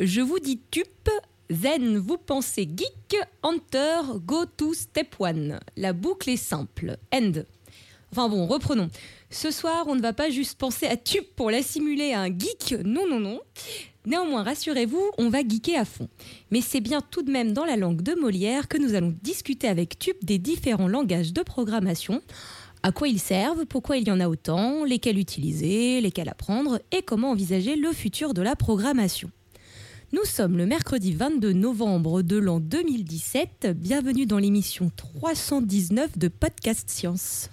Je vous dis tup. Zen, vous pensez geek. Hunter, go to step one. La boucle est simple. End. Enfin bon, reprenons. Ce soir, on ne va pas juste penser à Tup pour l'assimiler à un geek. Non, non, non. Néanmoins, rassurez-vous, on va geeker à fond. Mais c'est bien tout de même dans la langue de Molière que nous allons discuter avec Tup des différents langages de programmation, à quoi ils servent, pourquoi il y en a autant, lesquels utiliser, lesquels apprendre et comment envisager le futur de la programmation. Nous sommes le mercredi 22 novembre de l'an 2017. Bienvenue dans l'émission 319 de Podcast Science.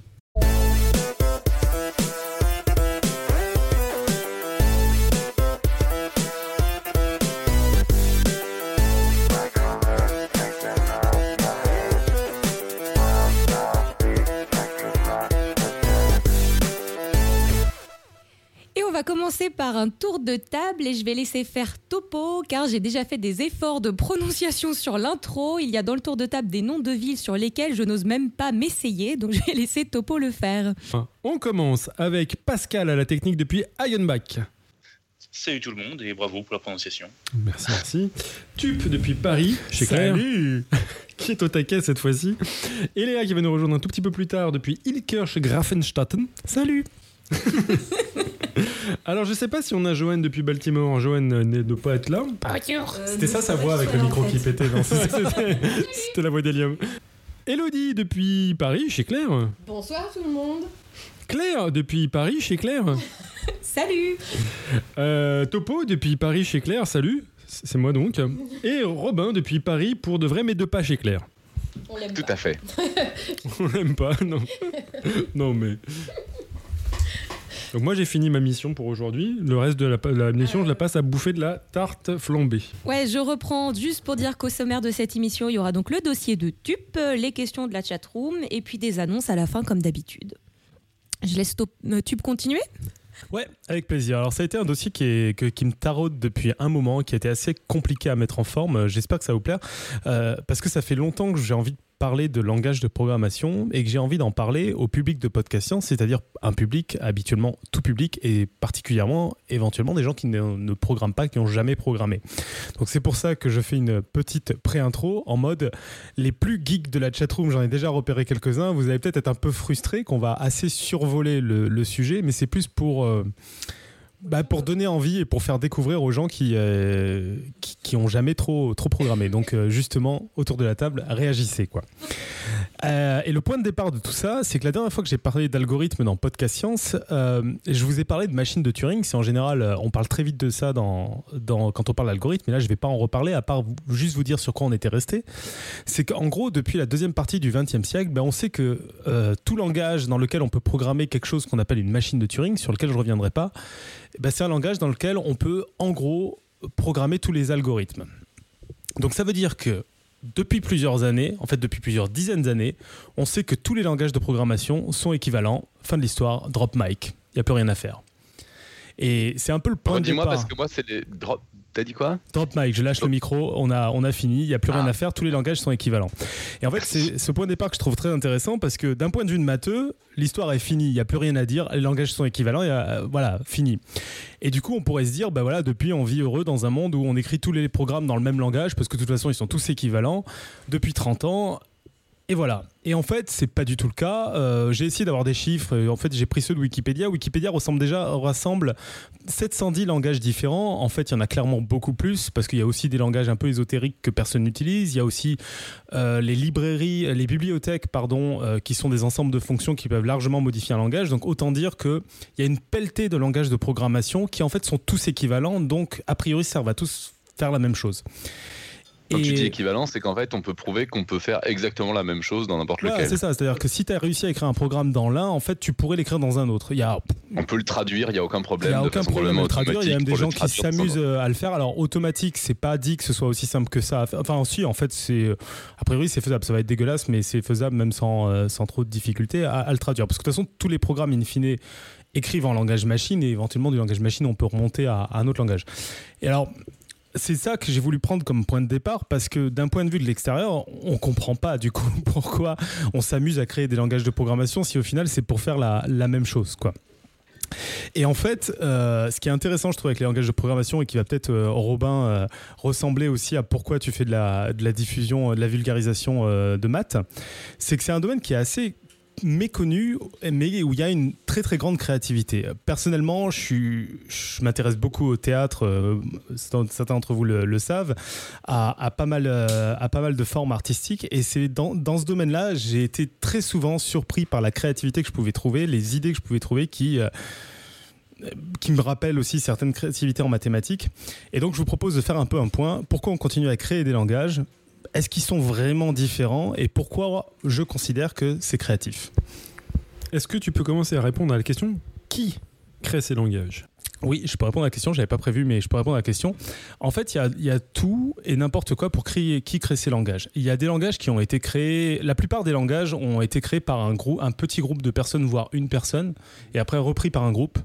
Va commencer par un tour de table et je vais laisser faire Topo car j'ai déjà fait des efforts de prononciation sur l'intro. Il y a dans le tour de table des noms de villes sur lesquels je n'ose même pas m'essayer, donc je vais laisser Topo le faire. On commence avec Pascal à la technique depuis Ironback. Salut tout le monde et bravo pour la prononciation. Merci, merci. Tup depuis Paris, chez Claire. Salut Qui est au taquet cette fois-ci. Et Léa qui va nous rejoindre un tout petit peu plus tard depuis Ilkirch Grafenstatten. Salut Alors je sais pas si on a Joanne depuis Baltimore. Joanne euh, ne doit pas être là. C'était ça sa voix avec le micro qui pétait dans C'était c'était la voix d'Elium. Elodie depuis Paris, chez Claire. Bonsoir tout le monde. Claire depuis Paris, chez Claire. Salut Euh, Topo depuis Paris, chez Claire. Salut. C'est moi donc. Et Robin depuis Paris pour de vrai, mais de pas chez Claire. On l'aime Tout pas. à fait. On l'aime pas, non. non, mais. Donc, moi, j'ai fini ma mission pour aujourd'hui. Le reste de la, la mission, je la passe à bouffer de la tarte flambée. Ouais, je reprends juste pour dire qu'au sommaire de cette émission, il y aura donc le dossier de Tup, les questions de la chatroom et puis des annonces à la fin comme d'habitude. Je laisse Top- euh, Tup continuer Ouais, avec plaisir. Alors ça a été un dossier qui, est, que- qui me taraude depuis un moment, qui a été assez compliqué à mettre en forme. Euh, J'espère que ça va vous plaire, euh, parce que ça fait longtemps que j'ai envie de parler de langage de programmation et que j'ai envie d'en parler au public de Podcast Science, c'est-à-dire un public habituellement tout public et particulièrement éventuellement des gens qui ne, ne programment pas, qui n'ont jamais programmé. Donc c'est pour ça que je fais une petite pré-intro en mode les plus geeks de la chatroom, j'en ai déjà repéré quelques-uns, vous allez peut-être être un peu frustré qu'on va assez survoler le, le sujet, mais c'est plus pour... euh, bah, pour donner envie et pour faire découvrir aux gens qui, euh, qui, jamais trop, trop programmé. Donc, euh, justement, autour de la table, réagissez. quoi. Euh, et le point de départ de tout ça, c'est que la dernière fois que j'ai parlé d'algorithmes dans Podcast Science, euh, je vous ai parlé de machines de Turing. C'est en général, on parle très vite de ça quand on parle d'algorithmes, mais là, je vais pas en reparler, à part juste vous dire sur quoi on était resté. C'est qu'en gros, depuis la deuxième partie du XXe siècle, ben, on sait que tout langage dans lequel on peut programmer quelque chose qu'on appelle une machine de Turing, sur lequel je reviendrai pas, ben, c'est un langage dans lequel on peut, en gros, programmer tous les algorithmes. Donc ça veut dire que depuis plusieurs années, en fait depuis plusieurs dizaines d'années, on sait que tous les langages de programmation sont équivalents. Fin de l'histoire, drop mic. Il n'y a plus rien à faire. Et c'est un peu le point de Dis-moi départ. parce que moi c'est les drop. T'as dit quoi? Drop mic, je lâche le micro, on a, on a fini, il n'y a plus rien Ah. à faire, tous les langages sont équivalents. Et en fait, c'est ce point de départ que je trouve très intéressant parce que d'un point de vue de matheux, l'histoire est finie, il n'y a plus rien à dire, les langages sont équivalents, et, euh, voilà, fini. Et du coup, on pourrait se dire, bah voilà, depuis, on vit heureux dans un monde où on écrit tous les programmes dans le même langage parce que de toute façon, ils sont tous équivalents depuis 30 ans. Et voilà. Et en fait, c'est pas du tout le cas. Euh, j'ai essayé d'avoir des chiffres. En fait, j'ai pris ceux de Wikipédia. Wikipédia ressemble déjà rassemble 710 langages différents. En fait, il y en a clairement beaucoup plus parce qu'il y a aussi des langages un peu ésotériques que personne n'utilise. Il y a aussi euh, les librairies, les bibliothèques, pardon, euh, qui sont des ensembles de fonctions qui peuvent largement modifier un langage. Donc, autant dire que il y a une pelletée de langages de programmation qui en fait sont tous équivalents. Donc, a priori, servent à tous faire la même chose. Quand tu Et- dis équivalent, c'est qu'en fait on peut prouver qu'on peut faire exactement la même chose dans n'importe Ouais, lequel. c'est ça, c'est-à-dire que si tu as réussi à écrire un programme dans l'un, en fait, tu pourrais l'écrire dans un autre. Il y a, On peut le traduire, il n'y a aucun il problème. y a de aucun problème à le traduire. Il y a même des gens qui s'amusent euh, à le faire. Alors, automatique, c'est pas dit que ce soit aussi simple que ça. Enfin, si, en fait, c'est. euh, A priori, c'est faisable. Ça va être dégueulasse, mais c'est faisable même sans, euh, sans trop de difficultés à, à le traduire. Parce que de toute façon, tous les programmes, in fine, écrivent en langage machine et éventuellement, du langage machine, on peut remonter à, à un autre langage. Et alors. C'est ça que j'ai voulu prendre comme point de départ parce que d'un point de vue de l'extérieur, on comprend pas du coup pourquoi on s'amuse à créer des langages de programmation si au final c'est pour faire la, même chose quoi. Et en fait, euh, ce qui est intéressant, je trouve, avec les langages de programmation et qui va peut-être, euh, Robin, euh, ressembler aussi à pourquoi tu fais de la, de la diffusion, de la vulgarisation de maths, c'est que c'est un domaine qui est assez méconnu, mais où il y a une très très grande créativité. Personnellement, je, m'intéresse beaucoup au théâtre, euh, certains d'entre vous le, savent, à, à pas mal, euh, à pas mal de formes artistiques. Et c'est dans, ce domaine-là, j'ai été très souvent surpris par la créativité que je pouvais trouver, les idées que je pouvais trouver qui... euh, qui me rappellent aussi certaines créativités en mathématiques. Et donc, je vous propose de faire un peu un point. Pourquoi on continue à créer des langages? Est-ce qu'ils sont vraiment différents Et pourquoi je considère que c'est créatif Est-ce que tu peux commencer à répondre à la question qui crée ces langages? Oui, je peux répondre à la question. Je n'avais pas prévu, mais je peux répondre à la question. En fait, il y y a tout et n'importe quoi pour créer qui crée ces langages. Il y a des langages qui ont été créés. La plupart des langages ont été créés par un, groupe, un petit groupe de personnes, voire une personne, et après repris par un groupe.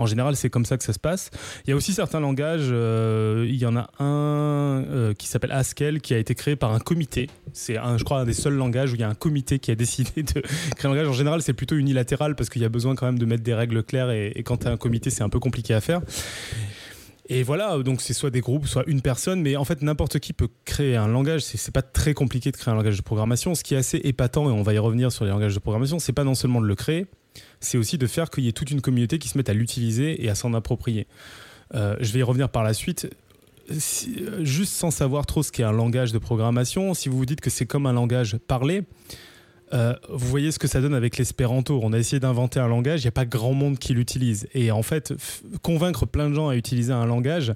En général, c'est comme ça que ça se passe. Il y a aussi certains langages. euh, il y en a un euh, qui s'appelle Haskell, qui a été créé par un comité. C'est, je crois, un des seuls langages où il y a un comité qui a décidé de créer un langage. En général, c'est plutôt unilatéral parce qu'il y a besoin quand même de mettre des règles claires. Et, quand tu as un comité, c'est un peu compliqué à faire. Et voilà, donc c'est soit des groupes, soit une personne, mais en fait n'importe qui peut créer un langage. C'est pas très compliqué de créer un langage de programmation. Ce qui est assez épatant, et on va y revenir sur les langages de programmation, c'est pas non seulement de le créer, c'est aussi de faire qu'il y ait toute une communauté qui se mette à l'utiliser et à s'en approprier. Euh, je vais y revenir par la suite. Euh, juste sans savoir trop ce qu'est un langage de programmation, si vous vous dites que c'est comme un langage parlé, euh, vous voyez ce que ça donne avec l'espéranto. On a essayé d'inventer un langage, il n'y a pas grand monde qui l'utilise. Et en fait, convaincre plein de gens à utiliser un langage,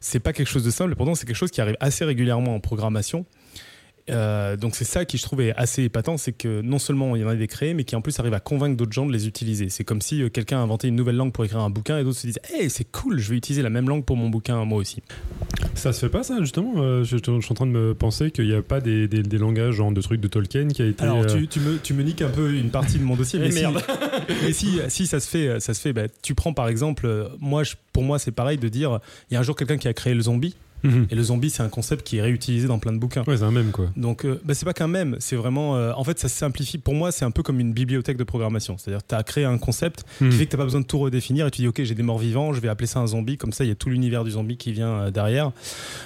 c'est pas quelque chose de simple. Pourtant, c'est quelque chose qui arrive assez régulièrement en programmation. Euh, donc c'est ça qui je trouvais assez épatant, c'est que non seulement il y en a des créés, mais qui en plus arrive à convaincre d'autres gens de les utiliser. C'est comme si euh, quelqu'un a inventé une nouvelle langue pour écrire un bouquin et d'autres se disent Hey, c'est cool, je vais utiliser la même langue pour mon bouquin moi aussi. Ça se fait pas ça justement Euh, je, je suis en train de me penser qu'il n'y a pas des, des- des langages genre de trucs de Tolkien qui a été. Alors euh, tu, tu me, tu me niques un peu une partie de mon dossier, mais, Eh si, merde. mais si, si ça se fait, ça se fait. bah, tu prends par exemple, moi, je- pour moi, c'est pareil de dire, il y a un jour quelqu'un qui a créé le zombie, mhm. et le zombie, c'est un concept qui est réutilisé dans plein de bouquins. Ouais, c'est un même quoi. Donc, euh, bah, c'est pas qu'un même, c'est vraiment. euh, en fait, ça simplifie. Pour moi, c'est un peu comme une bibliothèque de programmation. C'est-à-dire, tu as créé un concept Mhm. qui fait que tu pas besoin de tout redéfinir et tu dis, OK, j'ai des morts vivants, je vais appeler ça un zombie. Comme ça, il y a tout l'univers du zombie qui vient euh, derrière.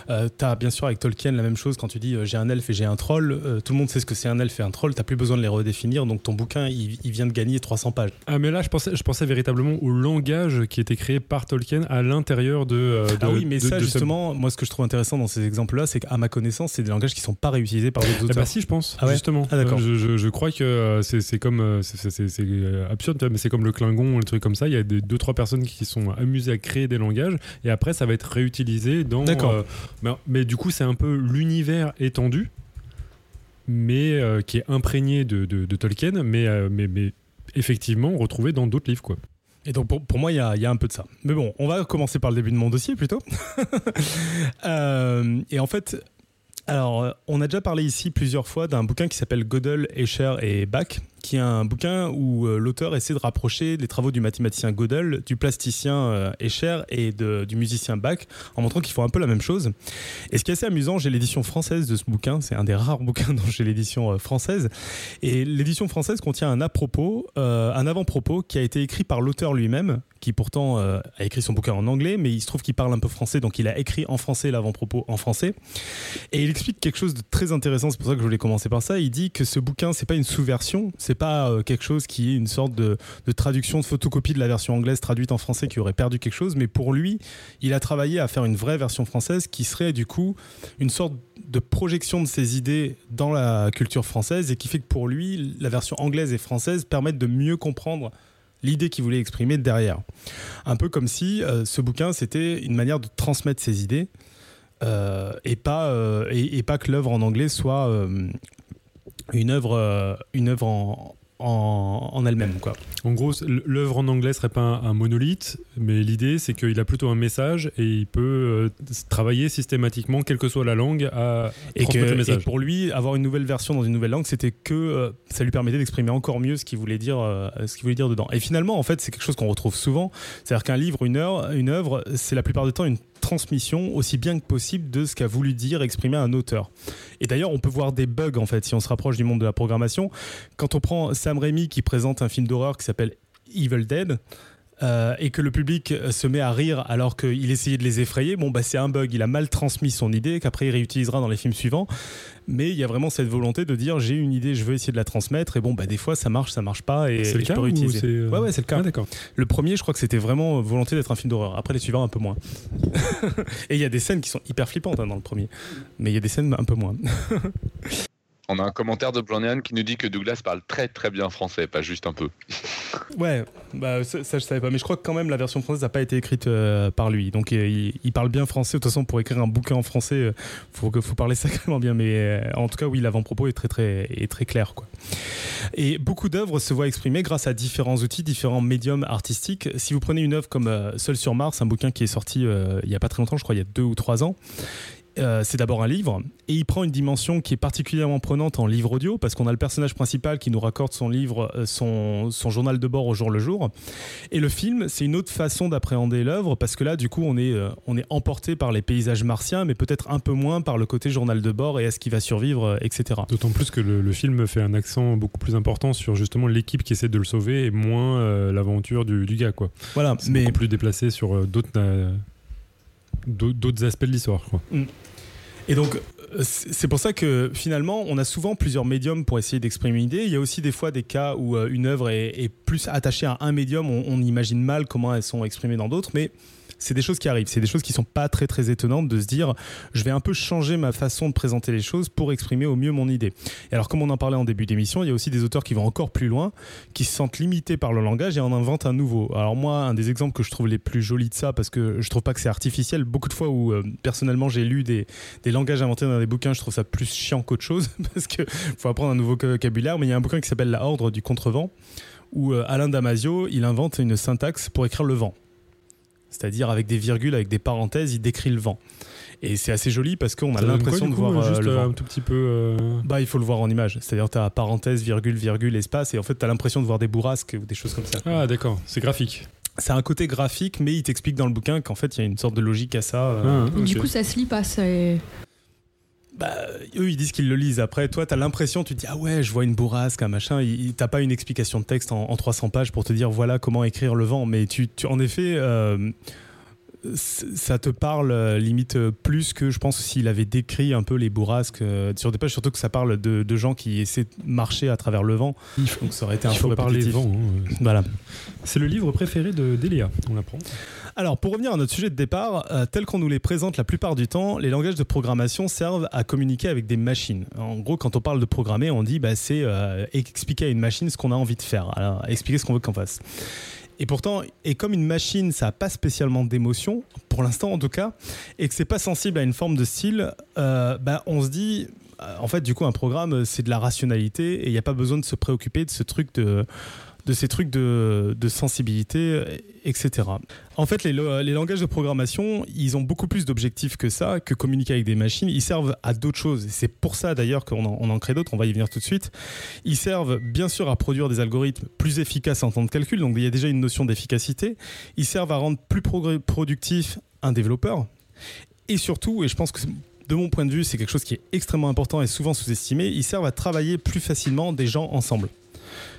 tu as bien sûr avec Tolkien la même chose quand tu dis, euh, j'ai un elfe et j'ai un troll. euh, tout le monde sait ce que c'est un elfe et un troll. Tu plus besoin de les redéfinir. Donc, ton bouquin, il, il vient de gagner 300 pages. Ah mais là je pensais, je pensais véritablement au langage qui était créé par Tolkien à l'intérieur de, euh, de- ah oui, mais de- ça, de justement, moi, ce que je trouve intéressant dans ces exemples-là, c'est qu'à ma connaissance, c'est des langages qui sont pas réutilisés par d'autres Eh auteurs. bah si je pense Ah ouais justement Ah, d'accord. Euh, je, je- je crois que euh, c'est comme euh, c'est- absurde mais c'est comme le Klingon les trucs comme ça il y a des, deux trois personnes qui sont amusées à créer des langages et après ça va être réutilisé dans D'accord. euh, mais, mais du coup c'est un peu l'univers étendu mais euh, qui est imprégné de, de- de Tolkien mais, euh, mais, mais effectivement retrouvé dans d'autres livres quoi Et donc pour, pour moi, il y a, y a un peu de ça. Mais bon, on va commencer par le début de mon dossier plutôt. Euh, et en fait, alors, euh, on a déjà parlé ici plusieurs fois d'un bouquin qui s'appelle Gödel, Escher et Bach, qui est un bouquin où euh, l'auteur essaie de rapprocher les travaux du mathématicien Gödel, du plasticien euh, Escher et de- du musicien Bach, en montrant qu'ils font un peu la même chose. Et ce qui est assez amusant, j'ai l'édition française de ce bouquin, c'est un des rares bouquins dont j'ai l'édition euh, française. Et l'édition française contient un à-propos, un avant-propos qui a été écrit par l'auteur lui-même, qui pourtant a écrit son bouquin en anglais, mais il se trouve qu'il parle un peu français, donc il a écrit en français l'avant-propos en français. Et il explique quelque chose de très intéressant, c'est pour ça que je voulais commencer par ça. Il dit que ce bouquin, c'est pas une sous-version, pas euh, quelque chose qui est une sorte de, traduction, de photocopie de la version anglaise traduite en français qui aurait perdu quelque chose, mais pour lui, il a travaillé à faire une vraie version française qui serait du coup une sorte de projection de ses idées dans la culture française et qui fait que pour lui, la version anglaise et française permettent de mieux comprendre l'idée qu'il voulait exprimer derrière. Un peu comme si euh, ce bouquin, c'était une manière de transmettre ses idées euh, et, pas, et, pas que l'œuvre en anglais soit une œuvre, euh, une œuvre en, en, en elle-même. Quoi. En gros, l'œuvre en anglais serait pas un, un monolithe, mais l'idée c'est qu'il a plutôt un message et il peut euh, travailler systématiquement, quelle que soit la langue, à Et, transmettre que, le et message. pour lui, avoir une nouvelle version dans une nouvelle langue, c'était que euh, ça lui permettait d'exprimer encore mieux ce qu'il voulait dire, euh, ce qu'il voulait dire dedans. Et finalement, en fait, c'est quelque chose qu'on retrouve souvent. C'est-à-dire qu'un livre, une œuvre, une œuvre, c'est la plupart du temps une transmission aussi bien que possible de ce qu'a voulu dire, exprimer un auteur. Et d'ailleurs, on peut voir des bugs en fait si on se rapproche du monde de la programmation. Quand on prend Sam Raimi qui présente un film d'horreur qui s'appelle Evil Dead. Euh, et que le public euh, se met à rire alors qu'il essayait de les effrayer, bon, bah, c'est un bug. Il a mal transmis son idée qu'après il réutilisera dans les films suivants. Mais il y a vraiment cette volonté de dire j'ai une idée, je veux essayer de la transmettre. Et bon, bah, des fois ça marche, ça marche pas. Et, C'est le cas peux ou c'est, euh, Ouais, ouais, c'est le cas. Ah, d'accord. Le premier, je crois que c'était vraiment volonté d'être un film d'horreur. Après, les suivants, un peu moins. et il y a des scènes qui sont hyper flippantes hein, dans le premier. Mais il y a des scènes un peu moins. On a un commentaire de Blanian qui nous dit que Douglas parle très très bien français, pas juste un peu. Ouais, bah, ça, ça, je savais pas. Mais je crois que quand même la version française n'a pas été écrite euh, par lui. Donc euh, il, il parle bien français. De toute façon, pour écrire un bouquin en français, euh, faut, parler sacrément bien. Mais en tout cas, oui, l'avant-propos est très, très, est très clair. Quoi. Et beaucoup d'œuvres se voient exprimées grâce à différents outils, différents médiums artistiques. Si vous prenez une œuvre comme Seul sur Mars, un bouquin qui est sorti il y a pas très longtemps, je crois il y a deux ou trois ans, euh, c'est d'abord un livre et il prend une dimension qui est particulièrement prenante en livre audio parce qu'on a le personnage principal qui nous raccorde son livre, euh, son, son journal de bord au jour le jour. Et le film, c'est une autre façon d'appréhender l'œuvre parce que là, du coup, on est, euh, on est emporté par les paysages martiens, mais peut-être un peu moins par le côté journal de bord et est-ce qu'il va survivre, etc. D'autant plus que le, le film fait un accent beaucoup plus important sur justement l'équipe qui essaie de le sauver et moins euh, l'aventure du, du gars. quoi. Voilà, mais beaucoup plus déplacé sur d'autres d'au- d'autres aspects de l'histoire. quoi. Et donc, euh, c'est pour ça que finalement, on a souvent plusieurs médiums pour essayer d'exprimer une idée. Il y a aussi des fois des cas où euh, une œuvre est, est plus attachée à un médium. On, on imagine mal comment elles sont exprimées dans d'autres, mais c'est des choses qui arrivent. C'est des choses qui sont pas très très étonnantes de se dire, je vais un peu changer ma façon de présenter les choses pour exprimer au mieux mon idée. Et alors, comme on en parlait en début d'émission, il y a aussi des auteurs qui vont encore plus loin, qui se sentent limités par le langage et en inventent un nouveau. Alors moi, un des exemples que je trouve les plus jolis de ça, parce que je trouve pas que c'est artificiel, beaucoup de fois où euh, personnellement j'ai lu des, langages inventés dans des bouquins, je trouve ça plus chiant qu'autre chose parce que faut apprendre un nouveau vocabulaire. Mais il y a un bouquin qui s'appelle La Ordre du Contrevent où euh, Alain Damasio il invente une syntaxe pour écrire le vent, c'est-à-dire avec des virgules, avec des parenthèses, il décrit le vent. Et c'est assez joli parce qu'on a l'impression de coup, voir euh, juste le euh, vent. un tout petit peu. euh, Bah, il faut le voir en image. C'est-à-dire, tu as parenthèse, virgule, virgule, espace, et en fait, tu as l'impression de voir des bourrasques ou des choses comme ça. Ah, d'accord, c'est graphique. C'est un côté graphique, mais il t'explique dans le bouquin qu'en fait, il y a une sorte de logique à ça. euh. Ah, Du coup, ça se lit pas. c'est- Bah, eux, ils disent qu'ils le lisent. Après, toi, tu as l'impression, tu te dis, ah ouais, je vois une bourrasque, un machin. T'as pas une explication de texte en, en 300 pages pour te dire, voilà comment écrire le vent. Mais tu, en effet, euh, ça te parle euh, limite euh, plus que je pense s'il avait décrit un peu les bourrasques euh, sur des pages, surtout que ça parle de, de gens qui essaient de marcher à travers le vent. Il faut, Donc ça aurait été un il peu faut parler répétitif. vent. hein. Voilà. C'est le livre préféré de d'Elia, on l'apprend. Alors, pour revenir à notre sujet de départ, euh, tel qu'on nous les présente la plupart du temps, les langages de programmation servent à communiquer avec des machines. En gros, quand on parle de programmer, on dit bah, c'est euh, expliquer à une machine ce qu'on a envie de faire, Alors, expliquer ce qu'on veut qu'on fasse. Et pourtant, et comme une machine, ça n'a pas spécialement d'émotion, pour l'instant en tout cas, et que c'est pas sensible à une forme de style, euh, bah, on se dit, euh, en fait, du coup, un programme, c'est de la rationalité, et il n'y a pas besoin de se préoccuper de ce truc de de ces trucs de, sensibilité, etc. En fait, les, langages de programmation, ils ont beaucoup plus d'objectifs que ça, que communiquer avec des machines. Ils servent à d'autres choses. C'est pour ça d'ailleurs qu'on en, en crée d'autres, on va y venir tout de suite. Ils servent bien sûr à produire des algorithmes plus efficaces en temps de calcul, donc il y a déjà une notion d'efficacité. Ils servent à rendre plus productif un développeur. Et surtout, et je pense que de mon point de vue, c'est quelque chose qui est extrêmement important et souvent sous-estimé, ils servent à travailler plus facilement des gens ensemble.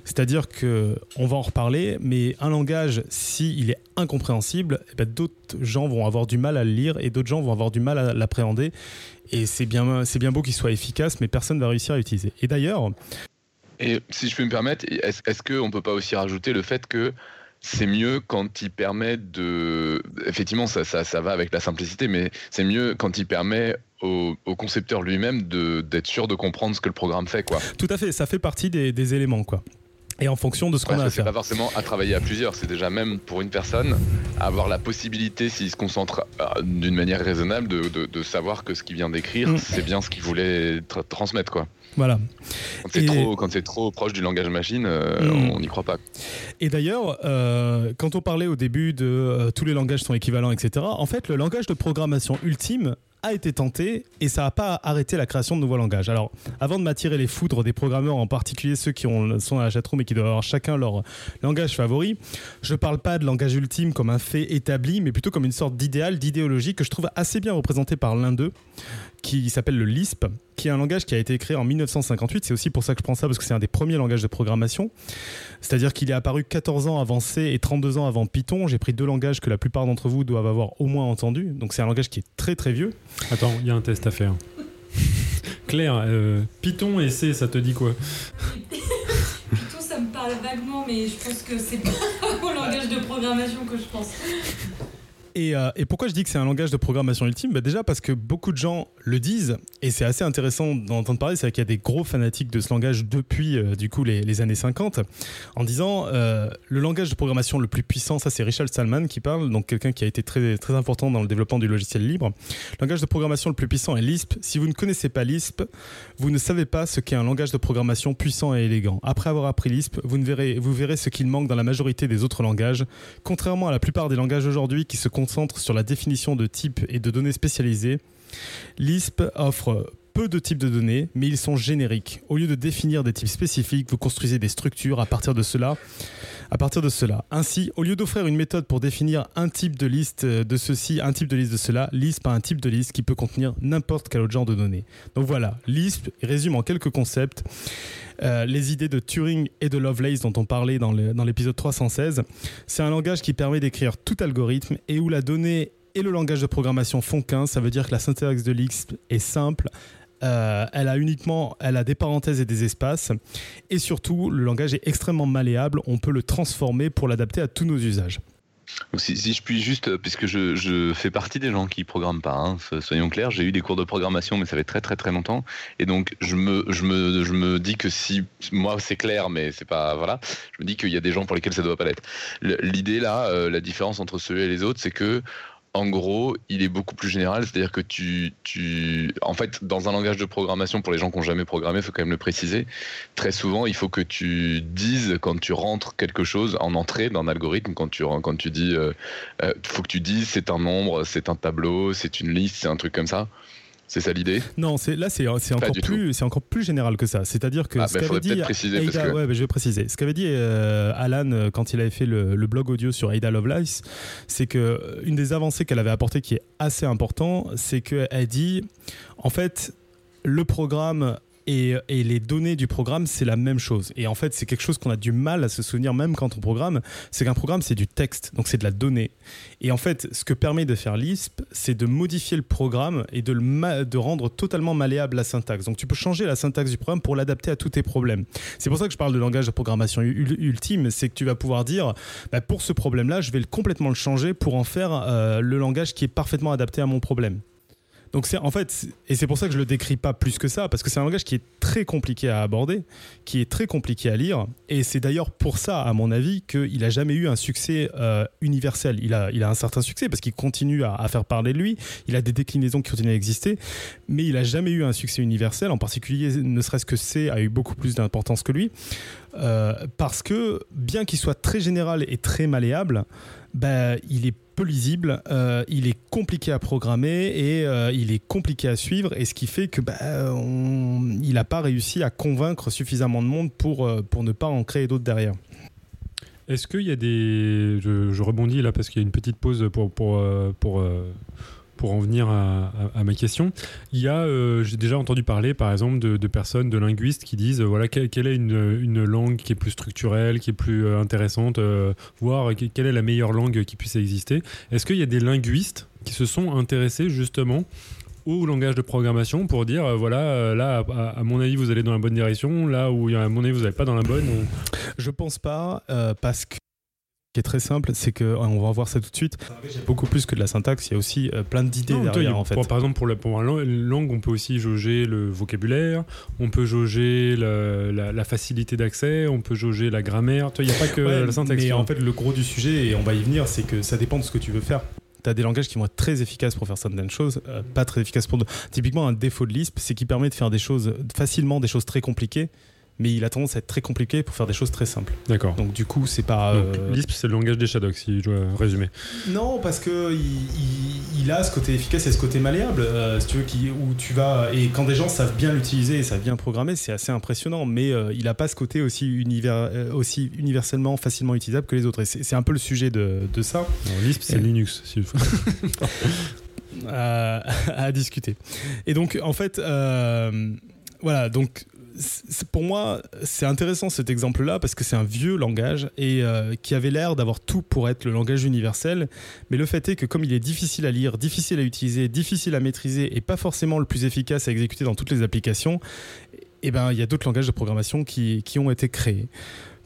C'est-à-dire que on va en reparler, mais un langage, s'il est incompréhensible, eh ben, d'autres gens vont avoir du mal à le lire et d'autres gens vont avoir du mal à l'appréhender. Et c'est bien, beau qu'il soit efficace, mais personne ne va réussir à l'utiliser. Et d'ailleurs, Et si je peux me permettre, est-ce est-ce qu'on peut pas aussi rajouter le fait que c'est mieux quand il permet de... Effectivement, ça, ça, va avec la simplicité, mais c'est mieux quand il permet au, concepteur lui-même d'être sûr de comprendre ce que le programme fait. Quoi. tout à fait, ça fait partie des, des éléments, quoi. Et en fonction de ce qu'on Ouais, a à c'est faire. pas forcément à travailler à plusieurs, c'est déjà même pour une personne avoir la possibilité, s'il se concentre euh, d'une manière raisonnable, de, de- de savoir que ce qu'il vient d'écrire, Mm. c'est bien ce qu'il voulait tra- transmettre. Quoi. Voilà. Quand c'est trop, c'est trop proche du langage machine, euh, Mm. on n'y croit pas. Et d'ailleurs, euh, quand on parlait au début de euh, tous les langages sont équivalents, etc., en fait, le langage de programmation ultime a été tenté et ça n'a pas arrêté la création de nouveaux langages. Alors, avant de m'attirer les foudres des programmeurs, en particulier ceux qui ont, sont à la chatroom et qui doivent avoir chacun leur langage favori, je parle pas de langage ultime comme un fait établi, mais plutôt comme une sorte d'idéal, d'idéologie que je trouve assez bien représenté par l'un d'eux, qui s'appelle le Lisp, qui est un langage qui a été créé en 1958. C'est aussi pour ça que je prends ça, parce que c'est un des premiers langages de programmation. C'est-à-dire qu'il est apparu 14 ans avant C et 32 ans avant Python. J'ai pris deux langages que la plupart d'entre vous doivent avoir au moins entendu. Donc c'est un langage qui est très très vieux. Attends, il y a un test à faire. Claire, euh, Python et C, ça te dit quoi? Plutôt, ça me parle vaguement, mais je pense que c'est pas au langage de programmation que je pense. Et, euh, et pourquoi je dis que c'est un langage de programmation ultime bah Déjà parce que beaucoup de gens le disent, et c'est assez intéressant d'en entendre parler, c'est qu'il y a des gros fanatiques de ce langage depuis euh, du coup les, les, années 50, en disant euh, le langage de programmation le plus puissant, ça c'est Richard Stallman qui parle, donc quelqu'un qui a été très, très important dans le développement du logiciel libre. Le langage de programmation le plus puissant est Lisp. Si vous ne connaissez pas Lisp, vous ne savez pas ce qu'est un langage de programmation puissant et élégant. Après avoir appris Lisp, vous, ne verrez, vous verrez ce qu'il manque dans la majorité des autres langages. Contrairement à la plupart des langages aujourd'hui qui se concentrent sur la définition de types et de données spécialisées, Lisp offre peu de types de données, mais ils sont génériques. Au lieu de définir des types spécifiques, vous construisez des structures à partir de cela. À partir de cela. Ainsi, au lieu d'offrir une méthode pour définir un type de liste de ceci, un type de liste de cela, Lisp a un type de liste qui peut contenir n'importe quel autre genre de données. Donc voilà, Lisp résume en quelques concepts euh, les idées de Turing et de Lovelace dont on parlait dans l'épisode 316. C'est un langage qui permet d'écrire tout algorithme et où la donnée et le langage de programmation font qu'un. Ça veut dire que la syntaxe de Lisp est simple, euh, elle a uniquement, elle a des parenthèses et des espaces, et surtout le langage est extrêmement malléable. On peut le transformer pour l'adapter à tous nos usages. Si, je puis juste, puisque je, fais partie des gens qui programment pas, hein, soyons clairs, j'ai eu des cours de programmation, mais ça fait très très très longtemps, et donc je me, dis que si, moi c'est clair, mais c'est pas, voilà, je me dis qu'il y a des gens pour lesquels ça doit pas l'être. L'idée là, euh, la différence entre ceux et les autres, c'est que en gros, il est beaucoup plus général, c'est-à-dire que tu, tu, en fait, dans un langage de programmation, pour les gens qui n'ont jamais programmé, il faut quand même le préciser, très souvent, il faut que tu dises, quand tu rentres quelque chose en entrée d'un algorithme, quand tu, quand tu dis, il euh, euh, faut que tu dises c'est un nombre, c'est un tableau, c'est une liste, c'est un truc comme ça. C'est ça l'idée Non, c'est là c'est encore plus c'est encore plus général que ça. C'est-à-dire que ah, ce bah, qu'avait dit Ada, que... ouais, bah, je vais préciser. Ce qu'avait dit euh, Alan quand il avait fait le, le, blog audio sur Ada Lovelace, c'est que une des avancées qu'elle avait apporté qui est assez important, c'est qu'elle dit en fait le programme et, les données du programme, c'est la même chose. Et en fait, c'est quelque chose qu'on a du mal à se souvenir même quand on programme. C'est qu'un programme, c'est du texte, donc c'est de la donnée. Et en fait, ce que permet de faire Lisp, c'est de modifier le programme et de, le de rendre totalement malléable la syntaxe. Donc tu peux changer la syntaxe du programme pour l'adapter à tous tes problèmes. C'est pour ça que je parle de langage de programmation ultime, c'est que tu vas pouvoir dire, bah, pour ce problème-là, je vais complètement le changer pour en faire euh, le langage qui est parfaitement adapté à mon problème. Donc c'est en fait, et c'est pour ça que je le décris pas plus que ça, parce que c'est un langage qui est très compliqué à aborder, qui est très compliqué à lire, et c'est d'ailleurs pour ça, à mon avis, qu'il a jamais eu un succès euh, universel. Il a, il a un certain succès parce qu'il continue à, faire parler de lui, il a des déclinaisons qui continuent à exister, mais il a jamais eu un succès universel. En particulier, ne serait-ce que C a eu beaucoup plus d'importance que lui, euh, parce que bien qu'il soit très général et très malléable, ben, il est peu lisible, euh, il est compliqué à programmer et euh, il est compliqué à suivre, et ce qui fait que bah, il n'a pas réussi à convaincre suffisamment de monde pour, euh, pour ne pas en créer d'autres derrière. Est-ce qu'il y a des... Je, rebondis là parce qu'il y a une petite pause pour, pour, pour en venir à, ma question. Il y a, euh, j'ai déjà entendu parler par exemple de, personnes, de linguistes qui disent, voilà, quelle, est une, une, langue qui est plus structurelle, qui est plus euh, intéressante, euh, voire quelle est la meilleure langue qui puisse exister. Est-ce qu'il y a des linguistes qui se sont intéressés justement au langage de programmation pour dire euh, voilà euh, là à, mon avis vous allez dans la bonne direction là où à mon avis vous n'allez pas dans la bonne ou... je pense pas euh, parce que qui est très simple, c'est que on va voir ça tout de suite. Beaucoup plus que de la syntaxe, il y a aussi euh, plein d'idées derrière en fait. Pour, par exemple, pour, la, pour langue, on peut aussi jauger le vocabulaire, on peut jauger la, la, la facilité d'accès, on peut jauger la grammaire. Il n'y a pas que ouais, la syntaxe. Mais en fait, le gros du sujet, et on va y venir, c'est que ça dépend de ce que tu veux faire. Tu as des langages qui vont être très efficaces pour faire certaines choses, euh, pas très efficaces pour d'autres. Typiquement, un défaut de Lisp, c'est qu'il permet de faire des choses facilement, des choses très compliquées mais il a tendance à être très compliqué pour faire des choses très simples. D'accord. Donc du coup, c'est pas. Donc, euh... Lisp, c'est le langage des Shadows, si je dois résumer. Non, parce que il, il, il, a ce côté efficace et ce côté malléable, euh, si tu veux, qui, où tu vas et quand des gens savent bien l'utiliser et savent bien programmer, c'est assez impressionnant. Mais euh, il a pas ce côté aussi, univers, aussi universellement facilement utilisable que les autres. Et c'est un peu le sujet de, de ça. Lisp, c'est Linux. Si à, à discuter. Et donc, en fait, voilà, donc pour moi, c'est intéressant cet exemple-là parce que c'est un vieux langage et euh, qui avait l'air d'avoir tout pour être le langage universel. Mais le fait est que comme il est difficile à lire, difficile à utiliser, difficile à maîtriser et pas forcément le plus efficace à exécuter dans toutes les applications, eh ben il y a d'autres langages de programmation qui, ont été créés.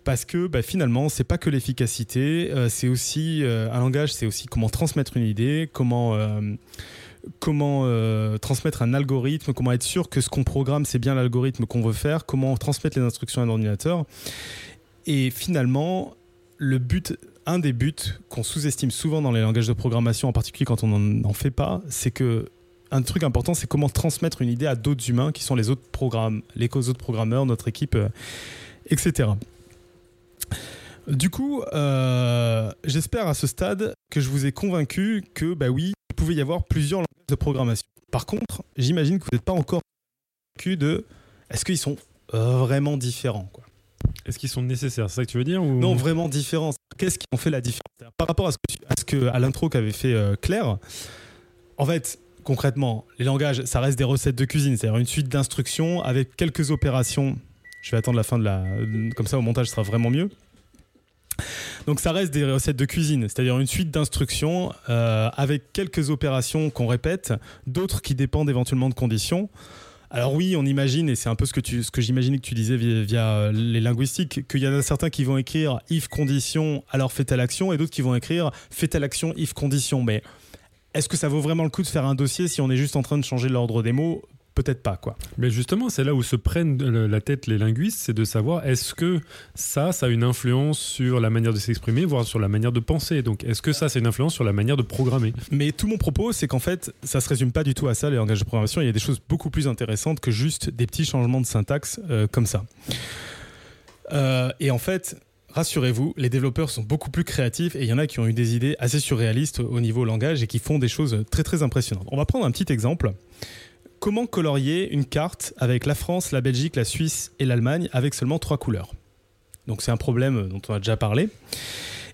Parce que bah, finalement, c'est pas que l'efficacité, euh, c'est aussi euh, un langage, c'est aussi comment transmettre une idée, comment comment euh, transmettre un algorithme, comment être sûr que ce qu'on programme, c'est bien l'algorithme qu'on veut faire, comment transmettre les instructions à un ordinateur. Et finalement, le but, un des buts qu'on sous-estime souvent dans les langages de programmation, en particulier quand on n'en fait pas, c'est que un truc important, c'est comment transmettre une idée à d'autres humains qui sont les autres programmes, les autres programmeurs, notre équipe, euh, etc. Du coup, euh, j'espère à ce stade que je vous ai convaincu que, bah oui, il pouvait y avoir plusieurs langages de programmation. Par contre, j'imagine que vous n'êtes pas encore convaincu de est-ce qu'ils sont euh, vraiment différents quoi? Est-ce qu'ils sont nécessaires? C'est ça que tu veux dire ou... Non, vraiment différents. Qu'est-ce qui en fait la différence? Par rapport à ce que, tu- à, ce que- à l'intro qu'avait fait euh, Claire, en fait, concrètement, les langages, ça reste des recettes de cuisine, c'est-à-dire une suite d'instructions avec quelques opérations. Je vais attendre la fin de la. Comme ça, au montage, ce sera vraiment mieux. Donc, ça reste des recettes de cuisine, c'est-à-dire une suite d'instructions euh, avec quelques opérations qu'on répète, d'autres qui dépendent éventuellement de conditions. Alors oui, on imagine, et c'est un peu ce que, que j'imaginais que tu disais via, via les linguistiques, qu'il y en a certains qui vont écrire if condition, alors fait telle action, et d'autres qui vont écrire fait telle action, if condition. Mais est-ce que ça vaut vraiment le coup de faire un dossier si on est juste en train de changer l'ordre des mots Peut-être pas, quoi. Mais justement, c'est là où se prennent la tête les linguistes, c'est de savoir est-ce que ça, ça a une influence sur la manière de s'exprimer, voire sur la manière de penser. Donc, est-ce que ça, c'est une influence sur la manière de programmer? Mais tout mon propos, c'est qu'en fait, ça se résume pas du tout à ça, les langages de programmation. Il y a des choses beaucoup plus intéressantes que juste des petits changements de syntaxe euh, comme ça. Euh, et en fait, rassurez-vous, les développeurs sont beaucoup plus créatifs et il y en a qui ont eu des idées assez surréalistes au niveau langage et qui font des choses très très impressionnantes. On va prendre un petit exemple. Comment colorier une carte avec la France, la Belgique, la Suisse et l'Allemagne avec seulement trois couleurs? Donc c'est un problème dont on a déjà parlé.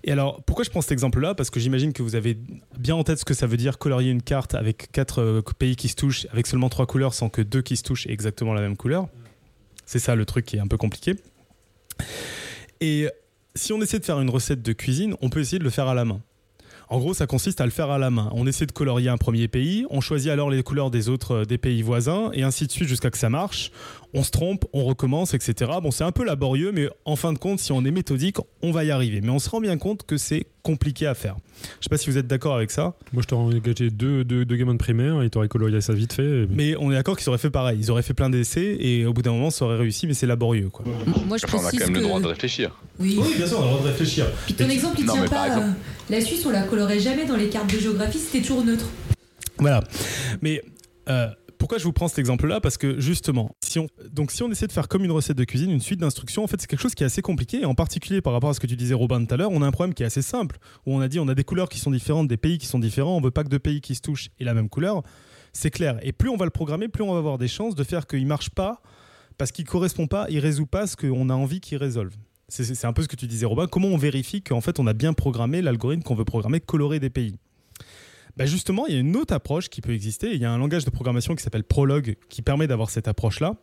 Et alors, pourquoi je prends cet exemple-là? Parce que j'imagine que vous avez bien en tête ce que ça veut dire colorier une carte avec quatre euh, pays qui se touchent, avec seulement trois couleurs, sans que deux qui se touchent aient exactement la même couleur. C'est ça le truc qui est un peu compliqué. Et si on essaie de faire une recette de cuisine, on peut essayer de le faire à la main. En gros, ça consiste à le faire à la main. On essaie de colorier un premier pays, on choisit alors les couleurs des autres euh, des pays voisins, et ainsi de suite jusqu'à que ça marche. On se trompe, on recommence, etc. Bon, c'est un peu laborieux, mais en fin de compte, si on est méthodique, on va y arriver. Mais on se rend bien compte que c'est compliqué à faire. Je sais pas si vous êtes d'accord avec ça, Moi, je t'aurais engagé deux, deux, deux gamins de primaire et t'aurais colorié ça vite fait. et- mais on est d'accord qu'ils auraient fait pareil. Ils auraient fait plein d'essais, et au bout d'un moment, ça aurait réussi, mais c'est laborieux, quoi. Moi, je Enfin, on a quand même que... le droit de réfléchir. Oui. bien sûr, on a le droit de réfléchir. Puis ton exemple, il Non, tient pas. exemple- euh, La Suisse, on la colorait jamais dans les cartes de géographie, c'était toujours neutre. Voilà. Mais euh, pourquoi je vous prends cet exemple-là Parce que justement, si on, donc si on essaie de faire comme une recette de cuisine, une suite d'instructions, en fait, c'est quelque chose qui est assez compliqué. Et en particulier par rapport à ce que tu disais, Robin, tout à l'heure, on a un problème qui est assez simple. Où on a dit, on a des couleurs qui sont différentes, des pays qui sont différents. On veut pas que deux pays qui se touchent aient la même couleur. C'est clair. Et plus on va le programmer, plus on va avoir des chances de faire qu'il marche pas parce qu'il correspond pas, il résout pas ce qu'on a envie qu'il résolve. C'est- un peu ce que tu disais, Robin. Comment on vérifie qu'en fait, on a bien programmé l'algorithme qu'on veut programmer, colorer des pays bah justement, il y a une autre approche qui peut exister. Il y a un langage de programmation qui s'appelle Prolog qui permet d'avoir cette approche-là.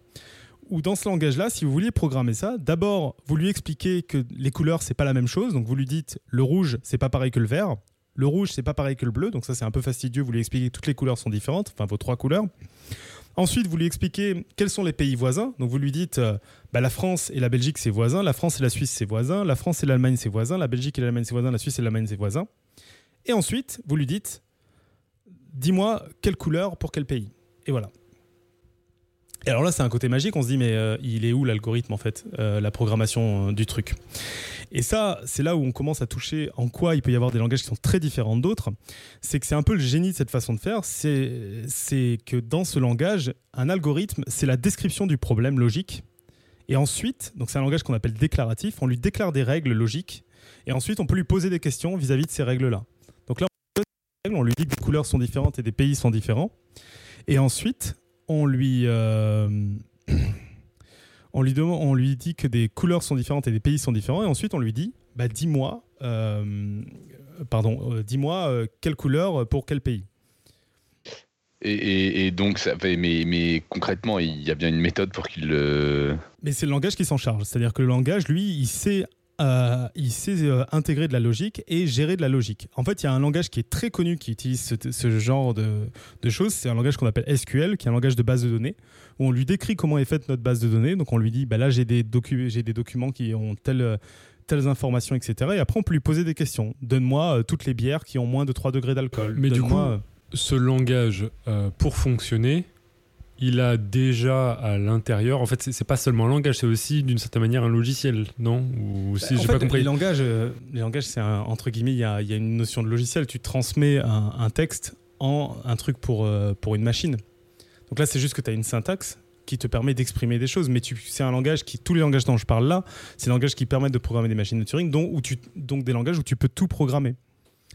Où dans ce langage-là, si vous vouliez programmer ça, d'abord, vous lui expliquez que les couleurs, c'est pas la même chose. Donc vous lui dites le rouge, c'est pas pareil que le vert. Le rouge, c'est pas pareil que le bleu. Donc ça, c'est un peu fastidieux. Vous lui expliquez que toutes les couleurs sont différentes, enfin vos trois couleurs. Ensuite, vous lui expliquez quels sont les pays voisins. Donc vous lui dites euh, bah, la France et la Belgique, c'est voisins. La France et la Suisse, c'est voisins. La France et l'Allemagne, c'est voisins. La Belgique et l'Allemagne, c'est voisins. La Suisse et l'Allemagne, c'est voisins. Et ensuite, vous lui dites dis-moi quelle couleur pour quel pays. Et voilà. Et alors là, c'est un côté magique. On se dit, mais euh, il est où l'algorithme, en fait, euh, la programmation euh, du truc? Et ça, c'est là où on commence à toucher en quoi il peut y avoir des langages qui sont très différents d'autres. C'est que c'est un peu le génie de cette façon de faire. C'est que dans ce langage, un algorithme, c'est la description du problème logique. Et ensuite, donc c'est un langage qu'on appelle déclaratif, on lui déclare des règles logiques. Et ensuite, on peut lui poser des questions vis-à-vis de ces règles-là. On lui dit que des couleurs sont différentes et des pays sont différents. Et ensuite, on lui, euh, on lui, demande, on lui dit que des couleurs sont différentes et des pays sont différents. Et ensuite, on lui dit, bah, dis-moi, euh, pardon, euh, dis-moi quelle couleur pour quel pays. Et, et- et donc, ça fait, mais, mais concrètement, il y a bien une méthode pour qu'il le. Mais c'est le langage qui s'en charge. C'est-à-dire que le langage, lui, il sait, euh, il sait euh, intégrer de la logique et gérer de la logique. En fait, il y a un langage qui est très connu qui utilise ce, ce genre de, de choses. C'est un langage qu'on appelle SQL, qui est un langage de base de données, où on lui décrit comment est faite notre base de données. Donc on lui dit, bah là, j'ai des, docu- j'ai des documents qui ont telle, telles informations, etc. Et après, on peut lui poser des questions. Donne-moi euh, toutes les bières qui ont moins de 3 degrés d'alcool. Mais du coup, euh, ce langage, euh, pour fonctionner, il a déjà à l'intérieur. En fait, c'est pas seulement un langage, c'est aussi d'une certaine manière un logiciel, non? Ou si Bah, j'ai pas compris. Les langages, euh, les langages c'est entre guillemets, il y a, y a une notion de logiciel. Tu transmets un, un texte en un truc pour, euh, pour une machine. Donc là, c'est juste que tu as une syntaxe qui te permet d'exprimer des choses. Mais c'est un langage qui, tous les langages dont je parle là, c'est des langages qui permettent de programmer des machines de Turing, dont, où tu, donc des langages où tu peux tout programmer.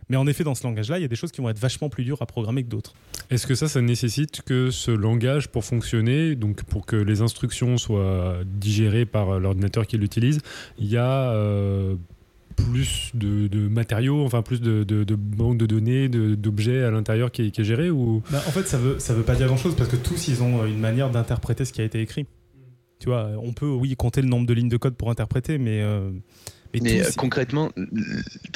Mais en effet, dans ce langage-là, il y a des choses qui vont être vachement plus dures à programmer que d'autres. Est-ce que ça, ça nécessite que ce langage, pour fonctionner, donc pour que les instructions soient digérées par euh, l'ordinateur qui l'utilise, il y a euh, plus de, de matériaux, enfin plus de, de, de banques de données, de- d'objets à l'intérieur qui, est- qui est géré ou? Bah, en fait, ça veut, ça veut pas dire grand-chose parce que tous, ils ont euh, une manière d'interpréter ce qui a été écrit. Tu vois, on peut, oui, compter le nombre de lignes de code pour interpréter, mais... euh, mais euh, concrètement,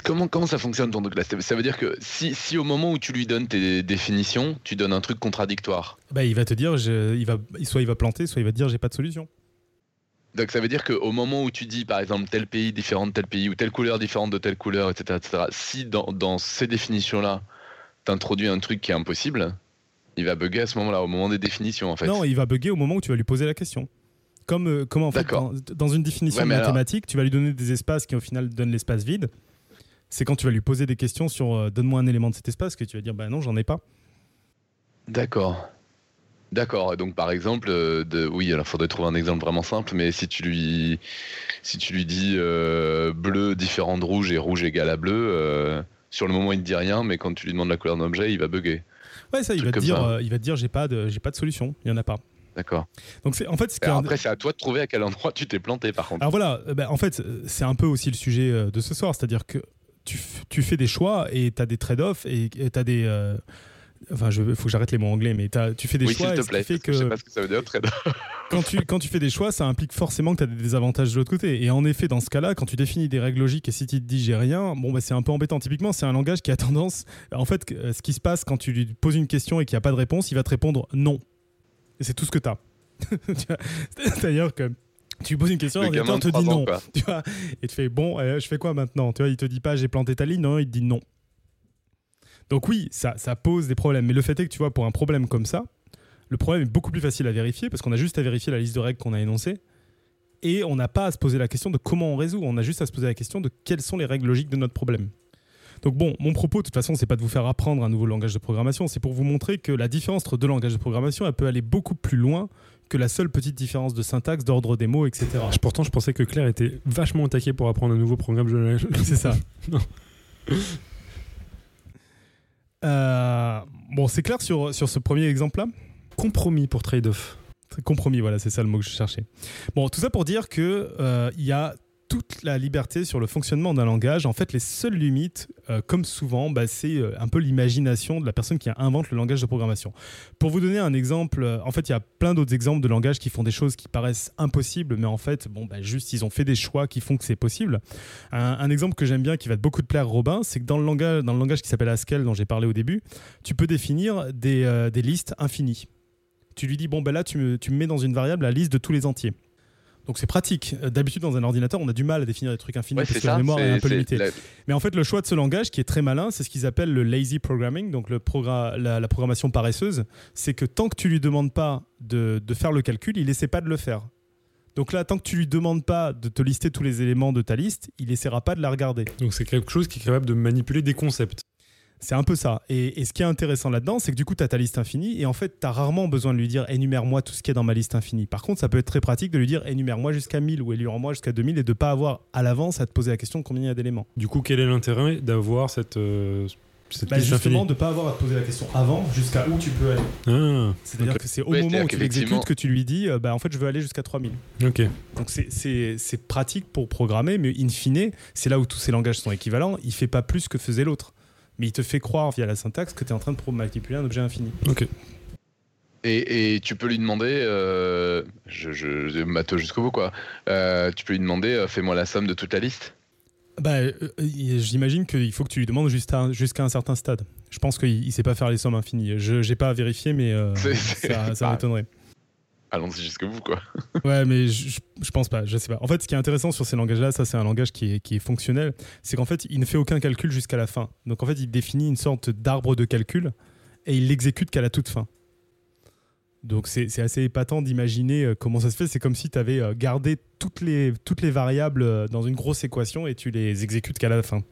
comment, comment ça fonctionne ton là? Ça veut dire que si, si au moment où tu lui donnes tes définitions, tu donnes un truc contradictoire, bah, il va te dire, je- il va, soit il va planter, soit il va te dire, j'ai pas de solution. donc ça veut dire qu'au moment où tu dis par exemple tel pays différent de tel pays ou telle couleur différente de telle couleur, etc., etc., si dans, dans ces définitions-là, tu introduis un truc qui est impossible, il va bugger à ce moment-là, au moment des définitions en fait. Non, il va bugger au moment où tu vas lui poser la question. Comme, euh, comme en fait, dans, dans une définition Ouais, mais alors- mathématique, tu vas lui donner des espaces qui au final donnent l'espace vide. C'est quand tu vas lui poser des questions sur euh, donne-moi un élément de cet espace que tu vas dire bah non, j'en ai pas. D'accord. D'accord. Donc par exemple, euh, de... oui, alors faudrait trouver un exemple vraiment simple, mais si tu lui, si tu lui dis euh, bleu différent de rouge et rouge égal à bleu, sur le moment il te dit rien, mais quand tu lui demandes la couleur d'un objet, il va bugger. Ouais, ça, il va te dire, euh, il va te dire j'ai pas de, j'ai pas de solution, il y en a pas. D'accord. Donc c'est en fait ce est Après, c'est à toi de trouver à quel endroit tu t'es planté, par contre. Alors voilà, ben, en fait, c'est un peu aussi le sujet euh, de ce soir, c'est-à-dire que tu, tu fais des choix et tu as des trade-offs et tu as des. euh, Enfin, il faut que j'arrête les mots anglais, mais t'as- tu fais des oui, choix te plaît. fait que Je sais pas ce que ça veut dire. Très quand tu, quand tu fais des choix, ça implique forcément que tu as des désavantages de l'autre côté. Et en effet, dans ce cas-là, quand tu définis des règles logiques et si tu te dis j'ai rien, bon, bah, c'est un peu embêtant. Typiquement, c'est un langage qui a tendance. En fait, ce qui se passe quand tu lui poses une question et qu'il n'y a pas de réponse, il va te répondre non. Et c'est tout ce que tu as. C'est-à-dire que tu lui poses une question, Le l'ordinateur te dit 3 ans, non. quoi. Tu vois et tu fais bon, euh, je fais quoi maintenant? Tu vois, il te dit pas j'ai planté ta ligne, non, il te dit non. Donc oui, ça, ça pose des problèmes. Mais le fait est que tu vois, pour un problème comme ça, le problème est beaucoup plus facile à vérifier parce qu'on a juste à vérifier la liste de règles qu'on a énoncées. Et on n'a pas à se poser la question de comment on résout. On a juste à se poser la question de quelles sont les règles logiques de notre problème. Donc bon, mon propos, de toute façon, c'est pas de vous faire apprendre un nouveau langage de programmation, c'est pour vous montrer que la différence entre deux langages de programmation, elle peut aller beaucoup plus loin que la seule petite différence de syntaxe, d'ordre des mots, etc. Ah, Pourtant, je pensais que Claire était vachement attaquée pour apprendre un nouveau programme. de- C'est ça. Non. Euh, bon, c'est clair sur, sur ce premier exemple-là Compromis pour trade-off. Compromis, voilà, c'est ça le mot que je cherchais. Bon, tout ça pour dire que euh, il y a toute la liberté sur le fonctionnement d'un langage. En fait, les seules limites, euh, comme souvent, bah, c'est euh, un peu l'imagination de la personne qui invente le langage de programmation. Pour vous donner un exemple, euh, en fait, il y a plein d'autres exemples de langages qui font des choses qui paraissent impossibles, mais en fait, bon, bah, juste, ils ont fait des choix qui font que c'est possible. Un, exemple que j'aime bien, qui va te beaucoup te plaire, Robin, c'est que dans le langage, qui s'appelle Haskell, dont j'ai parlé au début, tu peux définir des, listes infinies. Tu lui dis, bon, ben là, tu tu me mets dans une variable la liste de tous les entiers. Donc c'est pratique. D'habitude, dans un ordinateur, on a du mal à définir des trucs infinis Ouais, parce que la mémoire est, un peu limitée. la- Mais en fait, le choix de ce langage qui est très malin, c'est ce qu'ils appellent le lazy programming, donc le progra- la, la programmation paresseuse. C'est que tant que tu lui demandes pas de, de faire le calcul, il essaie pas de le faire. Donc là, tant que tu lui demandes pas de te lister tous les éléments de ta liste, il essaiera pas de la regarder. Donc c'est quelque chose qui est capable de manipuler des concepts. C'est un peu ça. Et, et ce qui est intéressant là-dedans, c'est que du coup, tu as ta liste infinie et en fait, tu as rarement besoin de lui dire énumère-moi tout ce qui est dans ma liste infinie. Par contre, ça peut être très pratique de lui dire énumère-moi jusqu'à 1000 ou énumère-moi jusqu'à 2000 et de pas avoir à l'avance à te poser la question de combien il y a d'éléments. Du coup, quel est l'intérêt d'avoir cette, euh, cette Bah, liste justement, infinie de pas avoir à te poser la question avant jusqu'à où tu peux aller. Ah, C'est-à-dire que c'est au Ouais, moment où tu l'exécutes que tu lui dis euh, bah, en fait, je veux aller jusqu'à 3000. ok. Donc c'est- pratique pour programmer, mais in fine, c'est là où tous ces langages sont équivalents. Il fait pas plus que faisait l'autre. Mais il te fait croire via la syntaxe que tu es en train de manipuler un objet infini. Ok. Et, et tu peux lui demander, euh, je, je, je jusqu'au bout quoi, euh, tu peux lui demander, euh, fais-moi la somme de toute la liste. Bah, euh, j'imagine qu'il faut que tu lui demandes jusqu'à jusqu'à un certain stade. Je pense qu'il ne sait pas faire les sommes infinies. Je n'ai pas à vérifier, mais euh, ça, ça m'étonnerait. Allons-y jusqu'au bout quoi. Ouais, mais je, je pense pas, je sais pas. En fait, ce qui est intéressant sur ces langages-là, ça c'est un langage qui est, qui est fonctionnel, c'est qu'en fait, il ne fait aucun calcul jusqu'à la fin. Donc en fait, il définit une sorte d'arbre de calcul et il l'exécute qu'à la toute fin. Donc c'est assez épatant d'imaginer euh, comment ça se fait. C'est comme si tu avais euh, gardé toutes les, toutes les variables euh, dans une grosse équation et tu les exécutes qu'à la fin.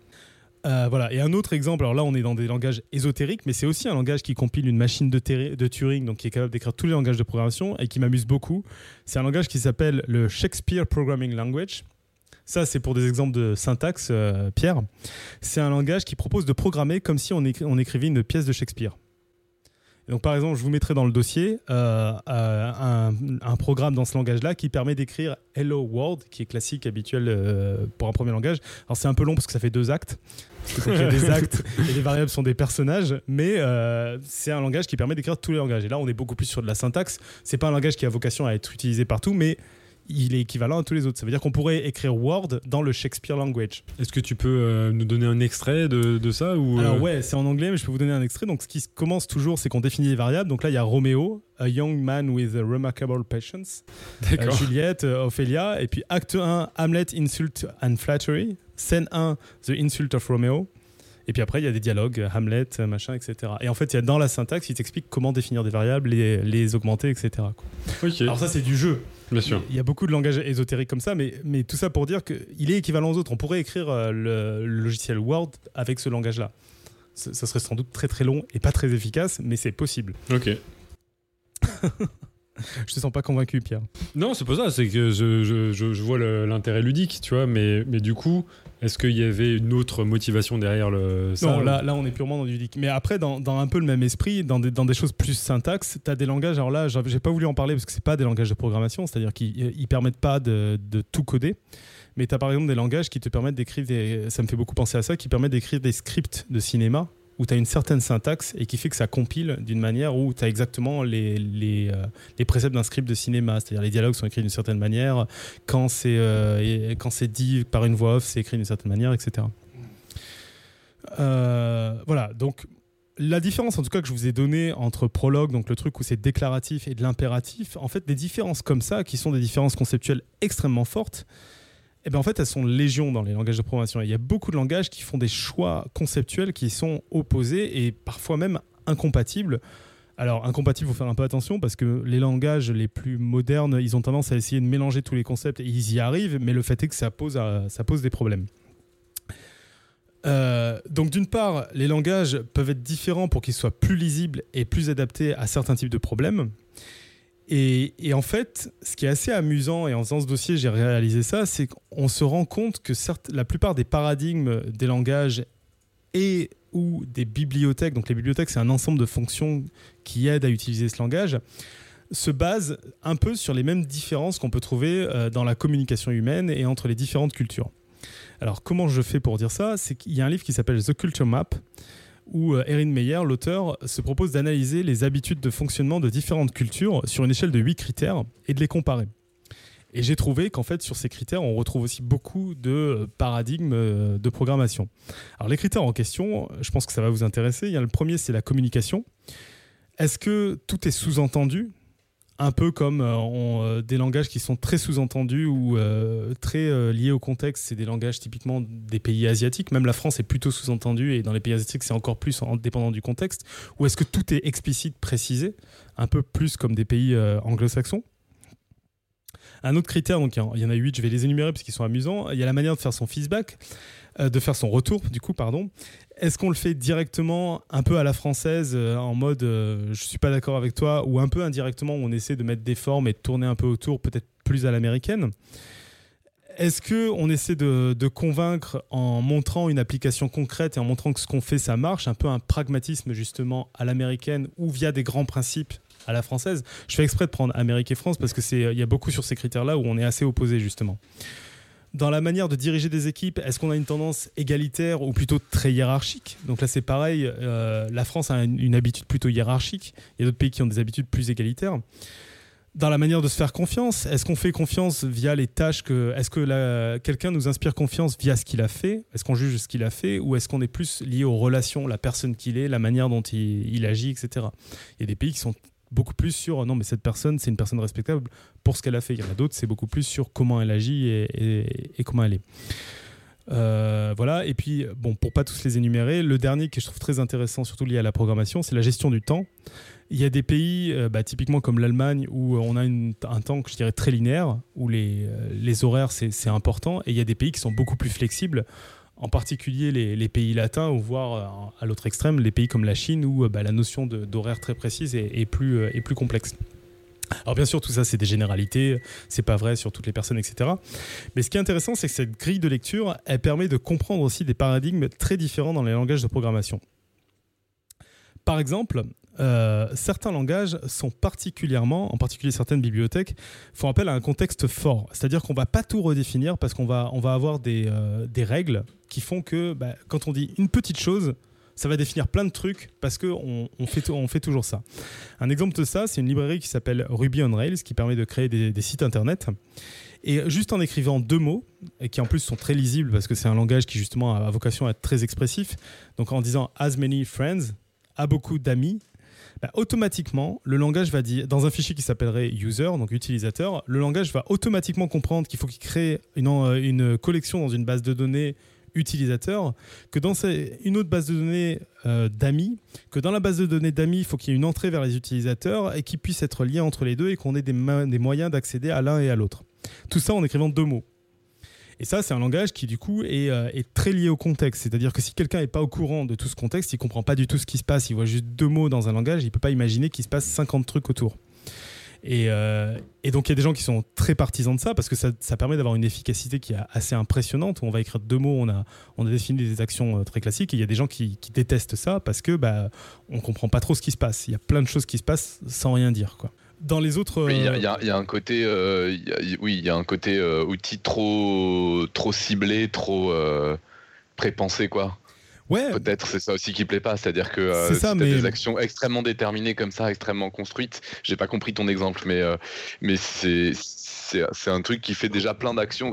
Euh, voilà. Et un autre exemple, alors là on est dans des langages ésotériques, mais c'est aussi un langage qui compile une machine de, Turing, donc qui est capable d'écrire tous les langages de programmation et qui m'amuse beaucoup. C'est un langage qui s'appelle le Shakespeare Programming Language. Ça, c'est pour des exemples de syntaxe, euh, Pierre. C'est un langage qui propose de programmer comme si on, on écrivait une pièce de Shakespeare. Donc, par exemple, je vous mettrai dans le dossier euh, un, un programme dans ce langage-là qui permet d'écrire Hello World, qui est classique, habituel pour un premier langage. Alors, c'est un peu long parce que ça fait deux actes. Il y a des actes et les variables sont des personnages, mais euh, c'est un langage qui permet d'écrire tous les langages. Et là, on est beaucoup plus sur de la syntaxe. C'est pas un langage qui a vocation à être utilisé partout, mais il est équivalent à tous les autres. Ça veut dire qu'on pourrait écrire Word dans le Shakespeare language. Est-ce que tu peux euh, nous donner un extrait de, de ça ou, Alors euh, ouais, c'est en anglais, mais je peux vous donner un extrait. Donc ce qui commence toujours, c'est qu'on définit les variables. Donc là, il y a Roméo, a young man with a remarkable patience. Euh. Juliette, euh, Ophélia. Et puis acte 1, Hamlet, insult and flattery. Scène 1, the insult of Romeo. Et puis après, il y a des dialogues, euh, Hamlet, euh, machin, etc. Et en fait, il y a dans la syntaxe, il t'explique comment définir des variables, les, les augmenter, etc. quoi. Alors ça, c'est du jeu. bien sûr. Il y a beaucoup de langages ésotériques comme ça, mais, mais tout ça pour dire qu'il est équivalent aux autres. On pourrait écrire euh, le, le logiciel Word avec ce langage-là. Ça serait sans doute très très long et pas très efficace, mais c'est possible. Ok. Je te sens pas convaincu, Pierre. Non, c'est pas ça, c'est que je, je, je, vois l'intérêt ludique, tu vois, mais, mais du coup, est-ce qu'il y avait une autre motivation derrière le, ça non, là, là, on est purement dans du ludique. Mais après, dans, dans un peu le même esprit, dans des, dans des choses plus syntaxe, tu as des langages. Alors là, j'ai pas voulu en parler parce que c'est pas des langages de programmation, c'est-à-dire qu'ils ils permettent pas de, de tout coder. Mais tu as par exemple des langages qui te permettent d'écrire des. Ça me fait beaucoup penser à ça, qui permettent d'écrire des scripts de cinéma où tu as une certaine syntaxe et qui fait que ça compile d'une manière où tu as exactement les, les, euh, les préceptes d'un script de cinéma. C'est-à-dire les dialogues sont écrits d'une certaine manière, quand c'est euh, dit par une voix off, c'est écrit d'une certaine manière, etc. Euh, voilà, donc la différence en tout cas que je vous ai donnée entre prologue, donc le truc où c'est déclaratif, et de l'impératif, en fait des différences comme ça, qui sont des différences conceptuelles extrêmement fortes, eh ben en fait elles sont légion dans les langages de programmation. Il y a beaucoup de langages qui font des choix conceptuels qui sont opposés et parfois même incompatibles. Alors, incompatible, il faut faire un peu attention parce que les langages les plus modernes, ils ont tendance à essayer de mélanger tous les concepts et ils y arrivent, mais le fait est que ça pose, ça pose des problèmes. Euh, donc d'une part, les langages peuvent être différents pour qu'ils soient plus lisibles et plus adaptés à certains types de problèmes. Et, en fait, ce qui est assez amusant, et en faisant ce dossier, j'ai réalisé ça, c'est qu'on se rend compte que la plupart des paradigmes des langages et ou des bibliothèques, donc les bibliothèques, c'est un ensemble de fonctions qui aident à utiliser ce langage, se basent un peu sur les mêmes différences qu'on peut trouver euh, dans la communication humaine et entre les différentes cultures. Alors, comment je fais pour dire ça? C'est qu'il y a un livre qui s'appelle The Culture Map, où euh, Erin Meyer, l'auteur, se propose d'analyser les habitudes de fonctionnement de différentes cultures sur une échelle de 8 critères et de les comparer. Et j'ai trouvé qu'en fait, sur ces critères, on retrouve aussi beaucoup de paradigmes euh, de programmation. Alors, les critères en question, je pense que ça va vous intéresser. Le premier, c'est la communication. Est-ce que tout est sous-entendu un peu comme euh, euh, des langages qui sont très sous-entendus ou euh, très liés au contexte. C'est des langages typiquement des pays asiatiques. Même la France est plutôt sous-entendue et dans les pays asiatiques, c'est encore plus en dépendant du contexte. Ou est-ce que tout est explicite, précisé, un peu plus comme des pays anglo-saxons? Un autre critère, donc il y en- a huit, je vais les énumérer parce qu'ils sont amusants. Il y a la manière de faire son feedback, de faire son retour, du coup, pardon. Est-ce qu'on le fait directement, un peu à la française, euh, en mode euh, je suis pas d'accord avec toi, ou un peu indirectement où on essaie de mettre des formes et de tourner un peu autour, peut-être plus à l'américaine? Est-ce que on essaie de, convaincre en montrant une application concrète et en montrant que ce qu'on fait ça marche, un peu un pragmatisme justement à l'américaine ou via des grands principes à la française? Je fais exprès de prendre Amérique et France parce que c'est il y a beaucoup sur ces critères-là où on est assez opposés justement. Dans la manière de diriger des équipes, est-ce qu'on a une tendance égalitaire ou plutôt très hiérarchique? Donc là, c'est pareil. euh, la France a une, habitude plutôt hiérarchique. Il y a d'autres pays qui ont des habitudes plus égalitaires. Dans la manière de se faire confiance, est-ce qu'on fait confiance via les tâches que. Est-ce que quelqu'un nous inspire confiance via ce qu'il a fait? Est-ce qu'on juge ce qu'il a fait? Ou est-ce qu'on est plus lié aux relations, la personne qu'il est, la manière dont il agit, etc. Il y a des pays qui sont beaucoup plus sur non, mais cette personne, c'est une personne respectable pour ce qu'elle a fait. Il y en a d'autres, c'est beaucoup plus sur comment elle agit et, et- comment elle est. Euh, voilà, et puis, bon, pour pas tous les énumérer, le dernier que je trouve très intéressant, surtout lié à la programmation, c'est la gestion du temps. Il y a des pays, euh, bah, typiquement comme l'Allemagne, où on a un temps que je dirais très linéaire, où les, euh, les horaires c'est important, et il y a des pays qui sont beaucoup plus flexibles, en particulier les, pays latins, ou voire euh, à l'autre extrême, les pays comme la Chine, où euh, bah, la notion d'horaire très précise est, est plus, euh, est plus complexe. Alors bien sûr, tout ça, c'est des généralités, c'est pas vrai sur toutes les personnes, etc. Mais ce qui est intéressant, c'est que cette grille de lecture, elle permet de comprendre aussi des paradigmes très différents dans les langages de programmation. Par exemple, euh, certains langages sont particulièrement, en particulier certaines bibliothèques, font appel à un contexte fort. C'est-à-dire qu'on va pas tout redéfinir parce qu'on va, avoir des, euh, des règles qui font que bah, quand on dit une petite chose, ça va définir plein de trucs parce qu'on on fait, on fait toujours ça. Un exemple de ça, c'est une librairie qui s'appelle Ruby on Rails qui permet de créer des, des sites internet. Et juste en écrivant deux mots, et qui en plus sont très lisibles parce que c'est un langage qui justement a vocation à être très expressif, donc en disant as many friends, a beaucoup d'amis, bah, automatiquement, le langage va dire, dans un fichier qui s'appellerait user, donc utilisateur, le langage va automatiquement comprendre qu'il faut qu'il crée une, une collection dans une base de données utilisateur, que dans une autre base de données euh, d'amis, que dans la base de données d'amis, il faut qu'il y ait une entrée vers les utilisateurs et qu'ils puissent être liés entre les deux et qu'on ait des moyens d'accéder à l'un et à l'autre. Tout ça en écrivant deux mots. Et ça, c'est un langage qui, du coup, est, euh, très lié au contexte. C'est-à-dire que si quelqu'un n'est pas au courant de tout ce contexte, il comprend pas du tout ce qui se passe, il voit juste deux mots dans un langage, il peut pas imaginer qu'il se passe 50 trucs autour. Et, euh, et donc, il y a des gens qui sont très partisans de ça parce que ça, permet d'avoir une efficacité qui est assez impressionnante. On va écrire deux mots, on a, on a défini des actions euh, très classiques. Et il y a des gens qui, qui détestent ça parce que bah, on comprend pas trop ce qui se passe. Il y a plein de choses qui se passent sans rien dire. Quoi. Dans les autres. Oui, il y, a- euh, y y a un côté, euh, il y a- oui, il y a un côté euh, outil trop, trop ciblé, trop euh, prépensé, quoi. ouais, Peut-être c'est ça aussi qui plaît pas, c'est-à-dire que euh, C'est si ça, t'as mais- des actions extrêmement déterminées comme ça, extrêmement construites. J'ai pas compris ton exemple, mais euh, mais c'est c'est un truc qui fait déjà plein d'actions.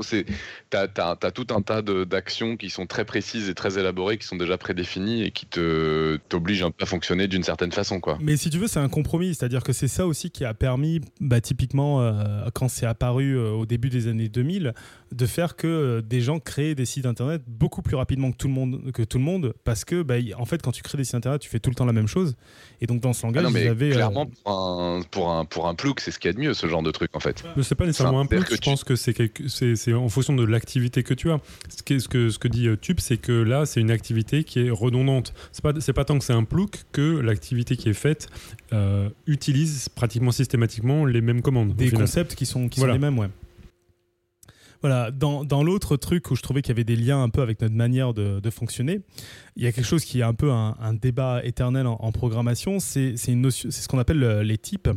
T'as t'as tout un tas d'actions qui sont très précises et très élaborées, qui sont déjà prédéfinies et qui te t'obligent un peu à fonctionner d'une certaine façon, quoi. Mais si tu veux, c'est un compromis. C'est-à-dire que c'est ça aussi qui a permis, bah, typiquement, euh, quand c'est apparu euh, au début des années 2000, de faire que euh, des gens créent des sites internet beaucoup plus rapidement que tout le monde. Que tout le monde parce que, bah, en fait, quand tu crées des sites internet, tu fais tout le temps la même chose. Et donc, dans ce Ah langage, non, mais avaient. euh, clairement, pour un, pour un, pour un plouk, c'est ce qu'il y a de mieux, ce genre de truc, en fait. Pas nécessairement un C'est-à-dire peu. que Je tu- pense que c'est quelque- en fonction de l'activité que tu as. Ce que, ce que, ce que dit euh, Tube, c'est que là, c'est une activité qui est redondante. C'est pas, pas tant que c'est un plouc que l'activité qui est faite euh, utilise pratiquement systématiquement les mêmes commandes. des concepts qui sont, qui Voilà. sont les mêmes, ouais. Voilà, dans, dans l'autre truc où je trouvais qu'il y avait des liens un peu avec notre manière de, de fonctionner, il y a quelque chose qui est un peu un, un débat éternel en, en programmation, c'est ce qu'on appelle euh, les types.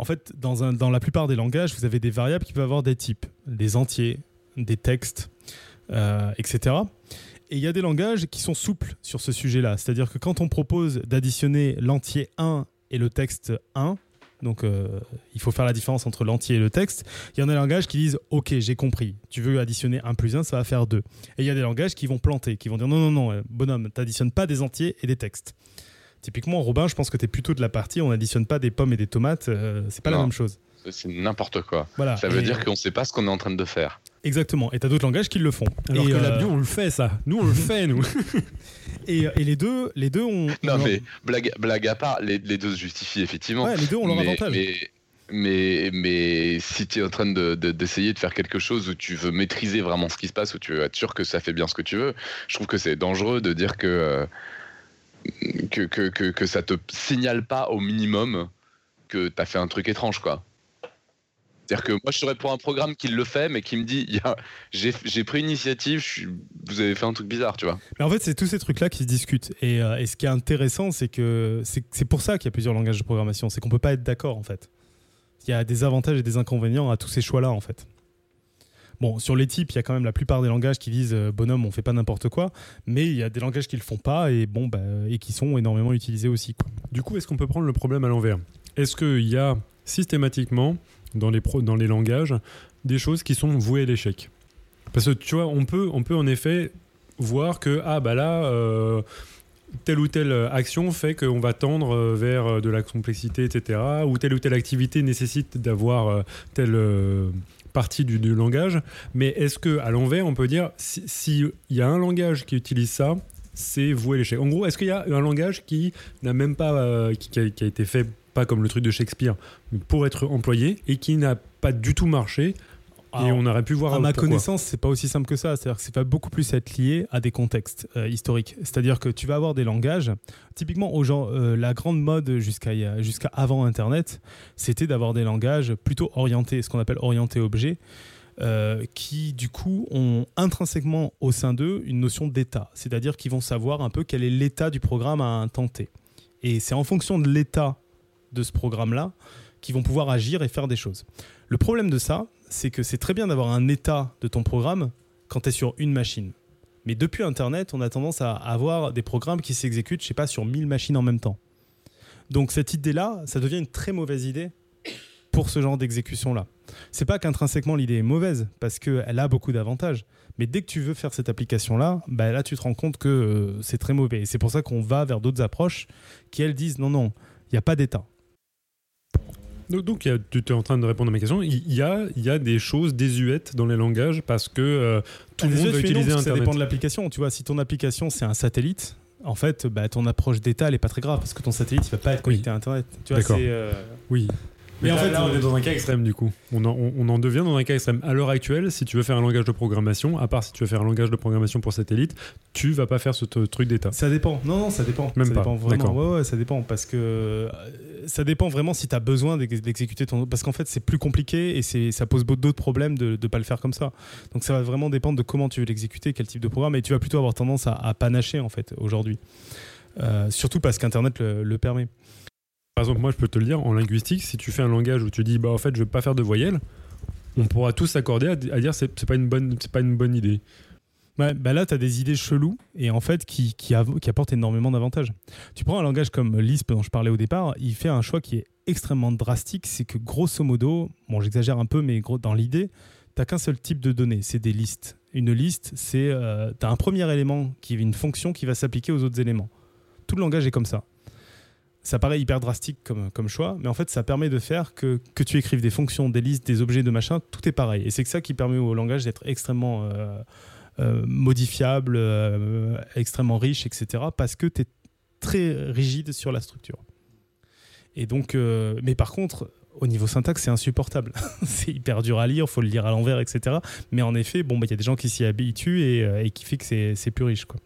En fait, dans, la plupart des langages, vous avez des variables qui peuvent avoir des types, des entiers, des textes, euh, etc. Et il y a des langages qui sont souples sur ce sujet-là. C'est-à-dire que quand on propose d'additionner l'entier 1 et le texte 1, donc euh, il faut faire la différence entre l'entier et le texte, il y en a des langages qui disent Ok, j'ai compris, tu veux additionner 1 plus 1, ça va faire 2. Et il y a des langages qui vont planter, qui vont dire Non, non, non, euh, bonhomme, t'additionnes pas des entiers et des textes. Typiquement, Robin, je pense que tu es plutôt de la partie on n'additionne pas des pommes et des tomates, euh, c'est pas la même chose. C'est n'importe quoi. Voilà. Ça veut Et- dire qu'on sait pas ce qu'on est en train de faire. Exactement. Et tu as d'autres langages qui le font. Alors et, que euh, la bio, on le fait, ça. Nous, on le fait, nous. et, et les deux, les deux ont. Non, mais blague, blague à part, les, les deux se justifient effectivement. Ouais, les deux ont leur mais, avantage. mais, mais, mais si tu es en train de- de- d'essayer de, faire quelque chose où tu veux maîtriser vraiment ce qui se passe, où tu veux être sûr que ça fait bien ce que tu veux, je trouve que c'est dangereux de dire que, euh, que, que, que, ça te signale pas au minimum que tu as fait un truc étrange, quoi. C'est-à-dire que moi, je serais pour un programme qui le fait, mais qui me dit, j'ai pris initiative, vous avez fait un truc bizarre, tu vois. Mais en fait, c'est tous ces trucs-là qui se discutent. Et, euh, et ce qui est intéressant, c'est que c'est pour ça qu'il y a plusieurs langages de programmation. C'est qu'on peut pas être d'accord, en fait. Il y a des avantages et des inconvénients à tous ces choix-là, en fait. Bon, sur les types, il y a quand même la plupart des langages qui disent euh, bonhomme, on fait pas n'importe quoi, mais il y a des langages qui le font pas et bon, bah, et qui sont énormément utilisés aussi. Du coup, est-ce qu'on peut prendre le problème à l'envers? Est-ce qu'il y a systématiquement dans les, dans les langages des choses qui sont vouées à l'échec? Parce que tu vois, on peut, on peut en effet voir que, ah bah là, euh, telle ou telle action fait qu'on va tendre euh, vers de la complexité, etc. Ou telle ou telle activité nécessite d'avoir telle euh, partie du, du langage. Mais est-ce que à l'envers, on peut dire, s'il si y a un langage qui utilise ça, c'est voué l'échec. En gros, est-ce qu'il y a un langage qui n'a même pas, euh, qui, a, été fait pas comme le truc de Shakespeare, pour être employé et qui n'a pas du tout marché et Alors, on aurait pu voir À ma pourquoi. connaissance, c'est pas aussi simple que ça. C'est-à-dire que c'est va beaucoup plus être lié à des contextes euh, historiques. C'est-à-dire que tu vas avoir des langages. Typiquement, aux gens, euh, la grande mode jusqu'à jusqu'à avant Internet, c'était d'avoir des langages plutôt orientés, ce qu'on appelle orientés objets, euh, qui du coup ont intrinsèquement au sein d'eux une notion d'état. C'est-à-dire qu'ils vont savoir un peu quel est l'état du programme à T. Et c'est en fonction de l'état de ce programme-là qu'ils vont pouvoir agir et faire des choses. Le problème de ça, c'est que c'est très bien d'avoir un état de ton programme quand tu es sur une machine. Mais depuis Internet, on a tendance à avoir des programmes qui s'exécutent, je sais pas, sur 1000 machines en même temps. Donc cette idée-là, ça devient une très mauvaise idée pour ce genre d'exécution-là. C'est pas qu'intrinsèquement l'idée est mauvaise, parce qu'elle a beaucoup d'avantages. Mais dès que tu veux faire cette application-là, bah là tu te rends compte que euh, c'est très mauvais. Et c'est pour ça qu'on va vers d'autres approches qui, elles, disent non, non, il n'y a pas d'état. Donc, donc, il y a- tu es en train de répondre à ma question. Il y a, il y a des choses désuètes dans les langages parce que euh, tout le Ah, monde suis utiliser que Ça Internet. dépend de l'application. Tu vois, si ton application c'est un satellite, en fait, bah, ton approche d'état elle est pas très grave parce que ton satellite il va pas être connecté à Internet. Tu vois, D'accord. c'est, euh, Oui. Mais Mais en fait, là, on est dans un cas extrême du coup. On en, on- on en devient dans un cas extrême. À l'heure actuelle, si tu veux faire un langage de programmation, à part si tu veux faire un langage de programmation pour satellite, tu vas pas faire ce truc d'état. Ça dépend. Non, non, ça dépend. Même ça pas. dépend vraiment. D'accord. Ouais, ouais, ça dépend parce que euh, ça dépend vraiment si tu as besoin d'ex- d'exécuter ton. Parce qu'en fait, c'est plus compliqué et c'est ça pose beaucoup d'autres problèmes de ne pas le faire comme ça. Donc ça va vraiment dépendre de comment tu veux l'exécuter, quel type de programme. Et tu vas plutôt avoir tendance à, à panacher en fait aujourd'hui. Euh, surtout parce qu'Internet le, le permet. Par exemple, moi, je peux te le dire, en linguistique, si tu fais un langage où tu dis, bah en fait, je vais pas faire de voyelles, on pourra tous s'accorder à, dire c'est pas une bonne, c'est pas une bonne idée. Ouais, bah là, tu as des idées cheloues et en fait qui, qui, qui apportent énormément d'avantages. Tu prends un langage comme Lisp dont je parlais au départ, il fait un choix qui est extrêmement drastique. C'est que grosso modo, bon, j'exagère un peu, mais dans l'idée, tu qu'un seul type de données, c'est des listes. Une liste, c'est euh, un premier élément qui est une fonction qui va s'appliquer aux autres éléments. Tout le langage est comme ça. Ça paraît hyper drastique comme, comme choix, mais en fait, ça permet de faire que, que tu écrives des fonctions, des listes, des objets, de machin, tout est pareil. Et c'est que ça qui permet au langage d'être extrêmement euh, euh, modifiable, euh, extrêmement riche, etc. Parce que tu es très rigide sur la structure. Et donc, mais par contre, au niveau syntaxe, c'est insupportable. c'est hyper dur à lire, faut le lire à l'envers, etc. Mais en effet, bon, bah, il y a des gens qui s'y habituent et, qui fait que c'est plus riche. Quoi.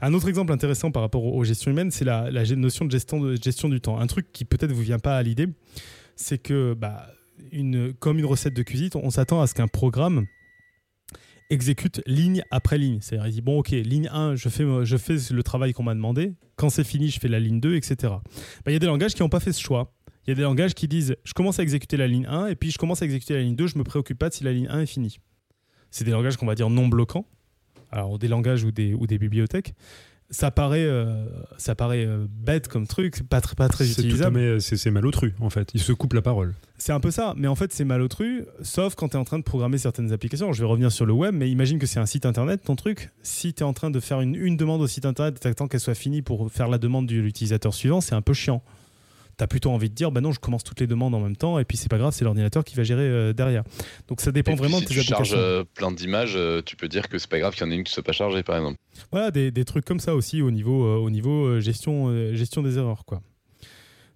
Un autre exemple intéressant par rapport aux, gestions humaines, c'est la, notion de gestion, du temps. Un truc qui peut-être vous vient pas à l'idée, c'est que bah, comme une recette de cuisine, on s'attend à ce qu'un programme exécute ligne après ligne. C'est-à-dire, il dit, bon, ok, ligne 1, je fais, je fais le travail qu'on m'a demandé. Quand c'est fini, je fais la ligne 2, etc. Bah, Il y a des langages qui n'ont pas fait ce choix. Il y a des langages qui disent, je commence à exécuter la ligne 1, et puis je commence à exécuter la ligne 2, je me préoccupe pas de si la ligne 1 est finie. C'est des langages qu'on va dire non bloquants. Alors, des langages ou des, ou des bibliothèques. Ça paraît, euh, ça paraît euh, bête comme truc, pas, très- pas très utilisable. fait- c'est c'est malotru, en fait. Il se coupe la parole. C'est un peu ça, mais en fait c'est malotru, sauf quand tu es en train de programmer certaines applications. Je vais revenir sur le web, mais imagine que c'est un site internet, ton truc. Si tu es en train de faire une, une demande au site internet et t'attends qu'elle soit finie pour faire la demande de l'utilisateur suivant, c'est un peu chiant. Tu as plutôt envie de dire, bah non, je commence toutes les demandes en même temps, et puis c'est pas grave, c'est l'ordinateur qui va gérer euh, derrière. Donc ça dépend Et puis, vraiment si de tes tu charges euh, plein d'images, euh, tu peux dire que c'est pas grave qu'il y en ait une qui soit pas chargée, par exemple. Voilà, des, des trucs comme ça aussi au niveau, au niveau gestion, gestion des erreurs. Quoi.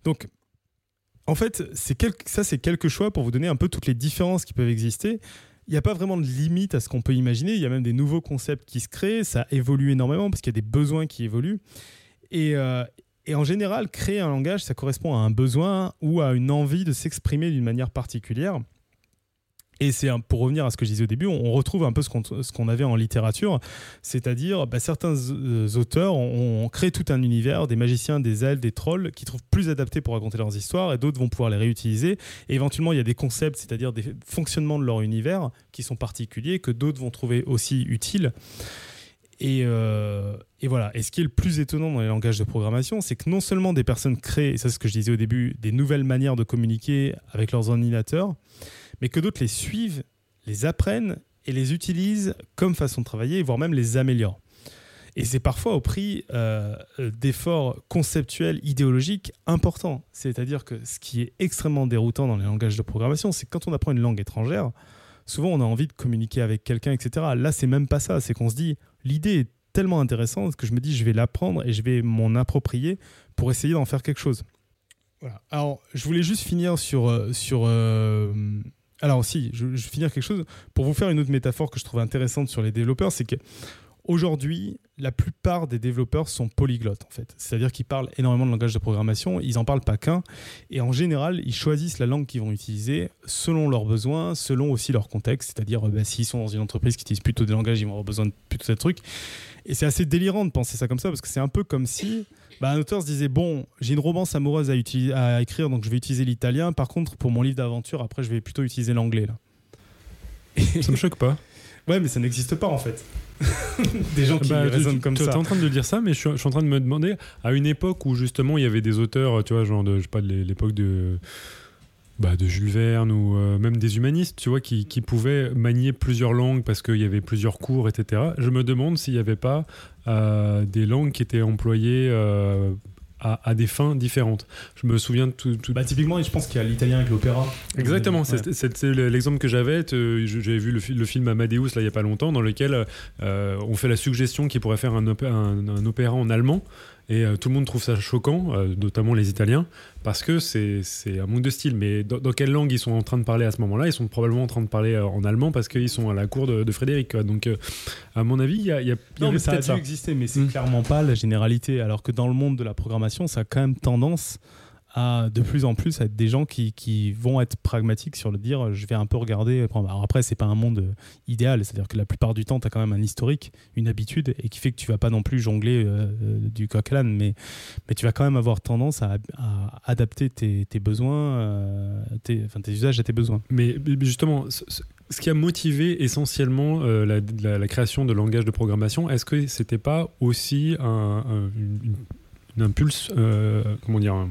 Donc, en fait, c'est quel- ça, c'est quelques choix pour vous donner un peu toutes les différences qui peuvent exister. Il n'y a pas vraiment de limite à ce qu'on peut imaginer. Il y a même des nouveaux concepts qui se créent. Ça évolue énormément parce qu'il y a des besoins qui évoluent. Et, euh, et en général, créer un langage, ça correspond à un besoin ou à une envie de s'exprimer d'une manière particulière. Et c'est pour revenir à ce que je disais au début, on retrouve un peu ce qu'on qu'on avait en littérature, c'est-à-dire bah, certains euh, auteurs ont, créé tout un univers, des magiciens, des elfes, des trolls, qui trouvent plus adaptés pour raconter leurs histoires, et d'autres vont pouvoir les réutiliser. Et éventuellement, il y a des concepts, c'est-à-dire des fonctionnements de leur univers qui sont particuliers, que d'autres vont trouver aussi utiles. Et, euh, et, voilà. Et ce qui est le plus étonnant dans les langages de programmation, c'est que non seulement des personnes créent, et ça c'est ce que je disais au début, des nouvelles manières de communiquer avec leurs ordinateurs, mais que d'autres les suivent, les apprennent et les utilisent comme façon de travailler, voire même les améliorent. Et c'est parfois au prix euh, d'efforts conceptuels, idéologiques importants. C'est-à-dire que ce qui est extrêmement déroutant dans les langages de programmation, c'est que quand on apprend une langue étrangère, souvent on a envie de communiquer avec quelqu'un, etc. Là, c'est même pas ça. C'est qu'on se dit, l'idée est tellement intéressante que je me dis, je vais l'apprendre et je vais m'en approprier pour essayer d'en faire quelque chose. Voilà. Alors, je voulais juste finir sur, euh, sur euh, alors aussi, je, vais finir quelque chose pour vous faire une autre métaphore que je trouve intéressante sur les développeurs, c'est que aujourd'hui, la plupart des développeurs sont polyglottes en fait. C'est-à-dire qu'ils parlent énormément de langage de programmation, ils n'en parlent pas qu'un, et en général, ils choisissent la langue qu'ils vont utiliser selon leurs besoins, selon aussi leur contexte. C'est-à-dire, bah, s'ils sont dans une entreprise qui utilise plutôt des langages, ils vont avoir besoin de plutôt de trucs. Et c'est assez délirant de penser ça comme ça, parce que c'est un peu comme si bah, un auteur se disait bon, j'ai une romance amoureuse à, à écrire, donc je vais utiliser l'italien. Par contre, pour mon livre d'aventure, après, je vais plutôt utiliser l'anglais. là. Ça me choque pas. Ouais, mais ça n'existe pas en fait. des gens qui bah, raisonnent comme ça. Tu es en train de dire ça, mais je suis, en train de me demander, à une époque où justement il y avait des auteurs, tu vois, genre de, je sais pas, de l'époque de bah, de Jules Verne ou euh, même des humanistes, tu vois, qui, qui pouvaient manier plusieurs langues parce qu'il y avait plusieurs cours, etc. Je me demande s'il n'y avait pas euh, des langues qui étaient employées euh, à, des fins différentes. Je me souviens de tout. Bah, typiquement, je pense qu'il y a l'italien avec l'opéra. Exactement, c'est l'exemple que j'avais. J'avais vu le, film Amadeus là, il n'y a pas longtemps, dans lequel on fait la suggestion qu'il pourrait faire un, un opéra en allemand. Et euh, tout le monde trouve ça choquant, euh, notamment les Italiens, parce que c'est un manque de style. Mais dans, quelle langue ils sont en train de parler à ce moment-là? Ils sont probablement en train de parler euh, en allemand parce qu'ils sont à la cour de, Frédéric. Donc, à mon avis, il y a, y a, non, mais ça a dû exister, mais c'est mm. clairement pas la généralité. Alors que dans le monde de la programmation, ça a quand même tendance à de plus en plus être des gens qui, qui, vont être pragmatiques sur le dire je vais un peu regarder. Alors après, c'est pas un monde idéal, c'est-à-dire que la plupart du temps, tu as quand même un historique, une habitude, et qui fait que tu vas pas non plus jongler euh, euh, du coq à mais, mais tu vas quand même avoir tendance à, adapter tes, besoins, euh, tes, enfin, tes usages à tes besoins. Mais justement, ce, qui a motivé essentiellement la, la, création de langage de programmation, est-ce que c'était pas aussi un, une, une, impulse, comment dire,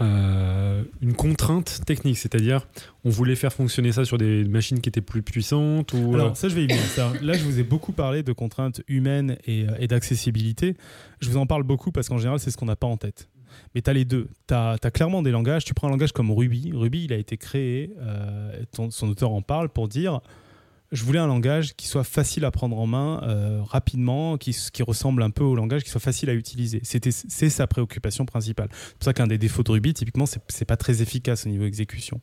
euh, une contrainte technique, c'est-à-dire on voulait faire fonctionner ça sur des machines qui étaient plus puissantes ou Alors ça je vais y venir. Là je vous ai beaucoup parlé de contraintes humaines et, euh, d'accessibilité. Je vous en parle beaucoup parce qu'en général c'est ce qu'on n'a pas en tête. Mais tu as les deux. Tu as, clairement des langages. Tu prends un langage comme Ruby. Ruby il a été créé, euh, son auteur en parle pour dire je voulais un langage qui soit facile à prendre en main euh, rapidement, qui, ressemble un peu au langage, qui soit facile à utiliser. C'est sa préoccupation principale. C'est pour ça qu'un des défauts de Ruby, typiquement, c'est, pas très efficace au niveau exécution.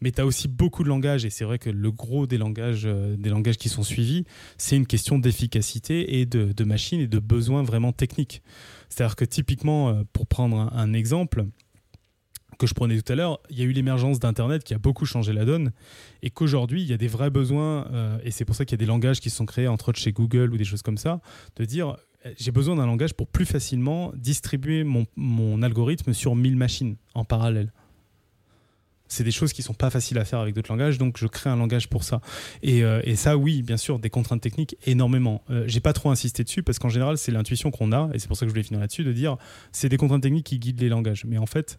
Mais tu as aussi beaucoup de langages, et c'est vrai que le gros des langages, euh, des langages qui sont suivis, c'est une question d'efficacité et de, de machine et de besoins vraiment techniques. C'est-à-dire que typiquement, euh, pour prendre un exemple, que je prenais tout à l'heure, il y a eu l'émergence d'Internet qui a beaucoup changé la donne et qu'aujourd'hui, il y a des vrais besoins, euh, et c'est pour ça qu'il y a des langages qui sont créés, entre autres chez Google ou des choses comme ça, de dire eh, j'ai besoin d'un langage pour plus facilement distribuer mon, mon, algorithme sur 1000 machines en parallèle. C'est des choses qui sont pas faciles à faire avec d'autres langages, donc je crée un langage pour ça. Et, euh, et ça, oui, bien sûr, des contraintes techniques, énormément. Euh, j'ai pas trop insisté dessus parce qu'en général, c'est l'intuition qu'on a, et c'est pour ça que je voulais finir là-dessus, de dire c'est des contraintes techniques qui guident les langages. Mais en fait,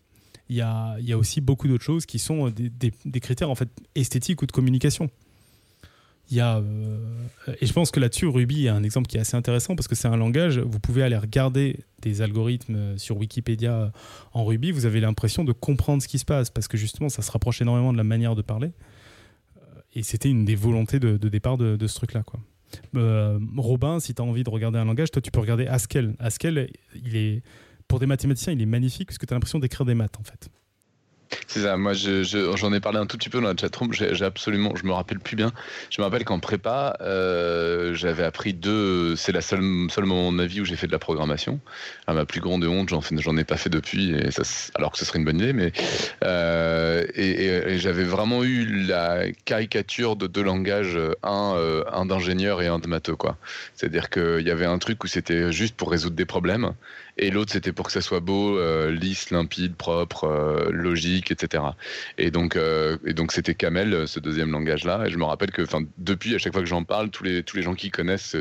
il y a, a, aussi beaucoup d'autres choses qui sont des, des, critères en fait esthétiques ou de communication. Il y a, euh, et je pense que là-dessus, Ruby est un exemple qui est assez intéressant parce que c'est un langage, vous pouvez aller regarder des algorithmes sur Wikipédia en Ruby, vous avez l'impression de comprendre ce qui se passe parce que justement, ça se rapproche énormément de la manière de parler. Et c'était une des volontés de, départ de, ce truc-là. Euh, Robin, si tu as envie de regarder un langage, toi, tu peux regarder Haskell. Haskell, il est pour des mathématiciens, il est magnifique parce que tu as l'impression d'écrire des maths en fait. C'est ça, moi j'en ai parlé un tout petit peu dans la chatroom, j'ai absolument, je me rappelle plus bien, je me rappelle qu'en prépa, euh, j'avais appris deux, c'est la seule, seul moment de ma vie où j'ai fait de la programmation. À ma plus grande honte, j'en ai pas fait depuis, alors que ce serait une bonne idée, mais euh, et, j'avais vraiment eu la caricature de deux langages, un, euh, d'ingénieur et un de matheux. C'est-à-dire qu'il y avait un truc où c'était juste pour résoudre des problèmes, et l'autre c'était pour que ça soit beau, euh, lisse, limpide, propre, euh, logique, etc. Et donc, euh, et donc c'était Camel, ce deuxième langage-là. Et je me rappelle que, enfin, depuis à chaque fois que j'en parle, tous les tous les gens qui connaissent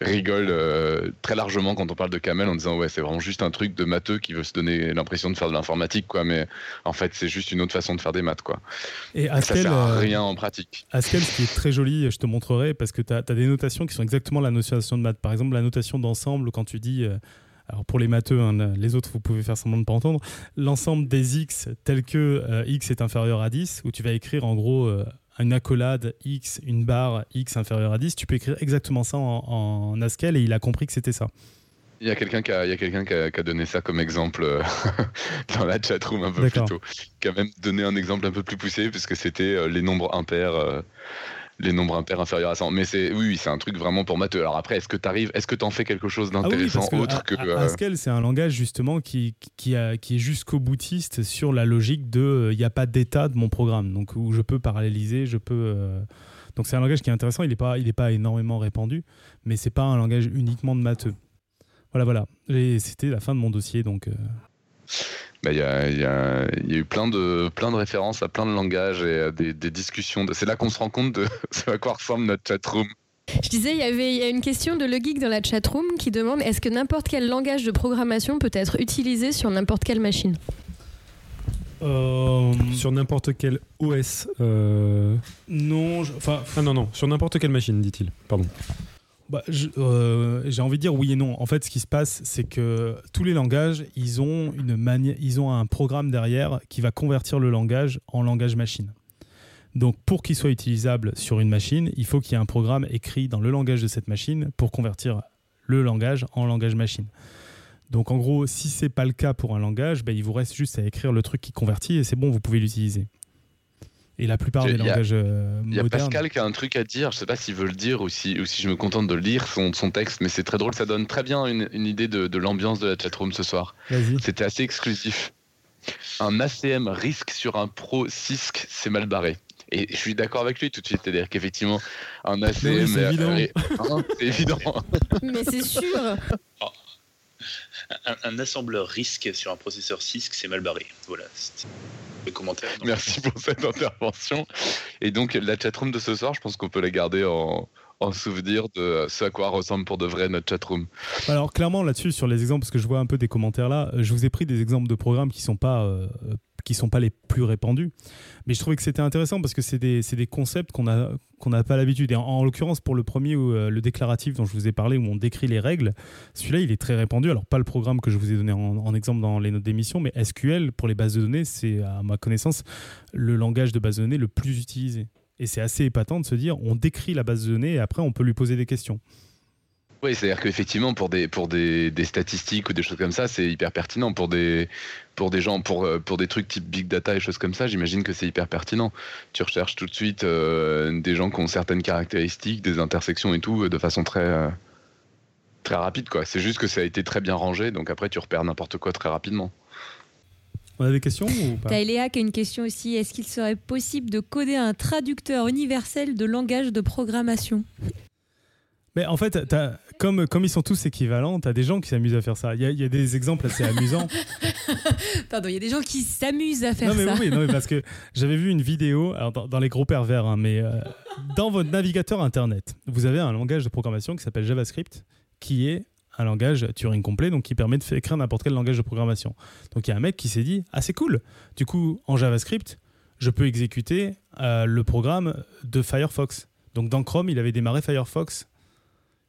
rigolent très largement quand on parle de Camel en disant ouais c'est vraiment juste un truc de matheux qui veut se donner l'impression de faire de l'informatique quoi, mais en fait c'est juste une autre façon de faire des maths quoi. Et Haskell, ça sert à rien en pratique. Haskell, ce qui est très joli, je te montrerai parce que tu as, as, des notations qui sont exactement la notation de maths. Par exemple, la notation d'ensemble quand tu dis alors pour les matheux, hein, les autres, vous pouvez faire semblant de ne pas entendre, l'ensemble des x tel que euh, x est inférieur à 10, où tu vas écrire en gros euh, une accolade x, une barre x inférieure à 10, tu peux écrire exactement ça en, Haskell et il a compris que c'était ça. Il y a quelqu'un qui a, quelqu'un qui, a, donné ça comme exemple euh, dans la chatroom un peu plus tôt, qui a même donné un exemple un peu plus poussé, puisque c'était les nombres impairs les nombres impairs inférieurs à 100. Mais c'est oui, c'est un truc vraiment pour matheux. Alors après, est-ce que tu arrives, est-ce que tu en fais quelque chose ah d'intéressant autre que euh, Haskell, c'est un langage justement qui qui, a, qui est jusqu'au boutiste sur la logique de euh, il n'y a pas d'état de mon programme, donc où je peux paralléliser, je peux euh, donc c'est un langage qui est intéressant. Il n'est pas il est pas énormément répandu, mais c'est pas un langage uniquement de matheux. Voilà, voilà. Et c'était la fin de mon dossier, donc. Il y, a, y, a, y, a, eu plein de, plein de références à plein de langages et à des, des discussions. C'est là qu'on se rend compte de ce à quoi ressemble notre chatroom. Je disais, il y avait y a une question de Le Geek dans la chatroom qui demande est-ce que n'importe quel langage de programmation peut être utilisé sur n'importe quelle machine? Euh... Sur n'importe quel OS euh... Non, enfin. Ah non, non, sur n'importe quelle machine, dit-il. Pardon. Bah, euh, j'ai envie de dire oui et non. En fait, ce qui se passe, c'est que tous les langages, ils ont, une ils ont un programme derrière qui va convertir le langage en langage machine. Donc, pour qu'il soit utilisable sur une machine, il faut qu'il y ait un programme écrit dans le langage de cette machine pour convertir le langage en langage machine. Donc, en gros, si c'est pas le cas pour un langage, ben, il vous reste juste à écrire le truc qui convertit et c'est bon, vous pouvez l'utiliser. Et la plupart des langages modernes. Il y a Pascal qui a un truc à dire, je sais pas s'il veut le dire ou si, ou si je me contente de lire son, son texte, mais c'est très drôle, ça donne très bien une, une idée de, de l'ambiance de la chatroom ce soir. C'était assez exclusif. Un ACM risque sur un pro CISC, c'est mal barré. Et je suis d'accord avec lui tout de suite, c'est-à-dire qu'effectivement, un ACM. c'est évident. Hein, évident. mais c'est sûr. Un, un, assembleur risque sur un processeur CISC, c'est mal barré. Voilà les commentaires. Merci pour cette intervention. Et donc, la chatroom de ce soir, je pense qu'on peut la garder en, en souvenir de ce à quoi ressemble pour de vrai notre chatroom. Alors clairement là-dessus sur les exemples parce que je vois un peu des commentaires là, je vous ai pris des exemples de programmes qui sont pas euh, qui sont pas les plus répandus. Mais je trouvais que c'était intéressant parce que c'est des, des, concepts qu'on n'a qu'on pas l'habitude. Et en, l'occurrence, pour le premier, euh, le déclaratif dont je vous ai parlé, où on décrit les règles, celui-là, il est très répandu. Alors, pas le programme que je vous ai donné en, exemple dans les notes d'émission, mais SQL, pour les bases de données, c'est, à ma connaissance, le langage de base de données le plus utilisé. Et c'est assez épatant de se dire, on décrit la base de données et après, on peut lui poser des questions. Oui, c'est-à-dire qu'effectivement, pour des, pour des, des, statistiques ou des choses comme ça, c'est hyper pertinent. Pour des, pour des gens, pour, euh, pour des trucs type big data et choses comme ça, j'imagine que c'est hyper pertinent. Tu recherches tout de suite euh, des gens qui ont certaines caractéristiques, des intersections et tout, de façon très, euh, très rapide. quoi. C'est juste que ça a été très bien rangé, donc après, tu repères n'importe quoi très rapidement. On a des questions ou pas? T'as Eléa qui a une question aussi. Est-ce qu'il serait possible de coder un traducteur universel de langage de programmation? Mais en fait, comme, comme ils sont tous équivalents, tu as des gens qui s'amusent à faire ça. Il y, a des exemples assez amusants. Pardon, il y a des gens qui s'amusent à faire non, ça. Oui, non, parce que j'avais vu une vidéo, dans, les gros pervers, hein, mais euh, dans votre navigateur Internet, vous avez un langage de programmation qui s'appelle JavaScript, qui est un langage Turing complet, donc qui permet de faire écrire n'importe quel langage de programmation. Donc il y a un mec qui s'est dit, ah c'est cool, du coup en JavaScript, je peux exécuter euh, le programme de Firefox. Donc dans Chrome, il avait démarré Firefox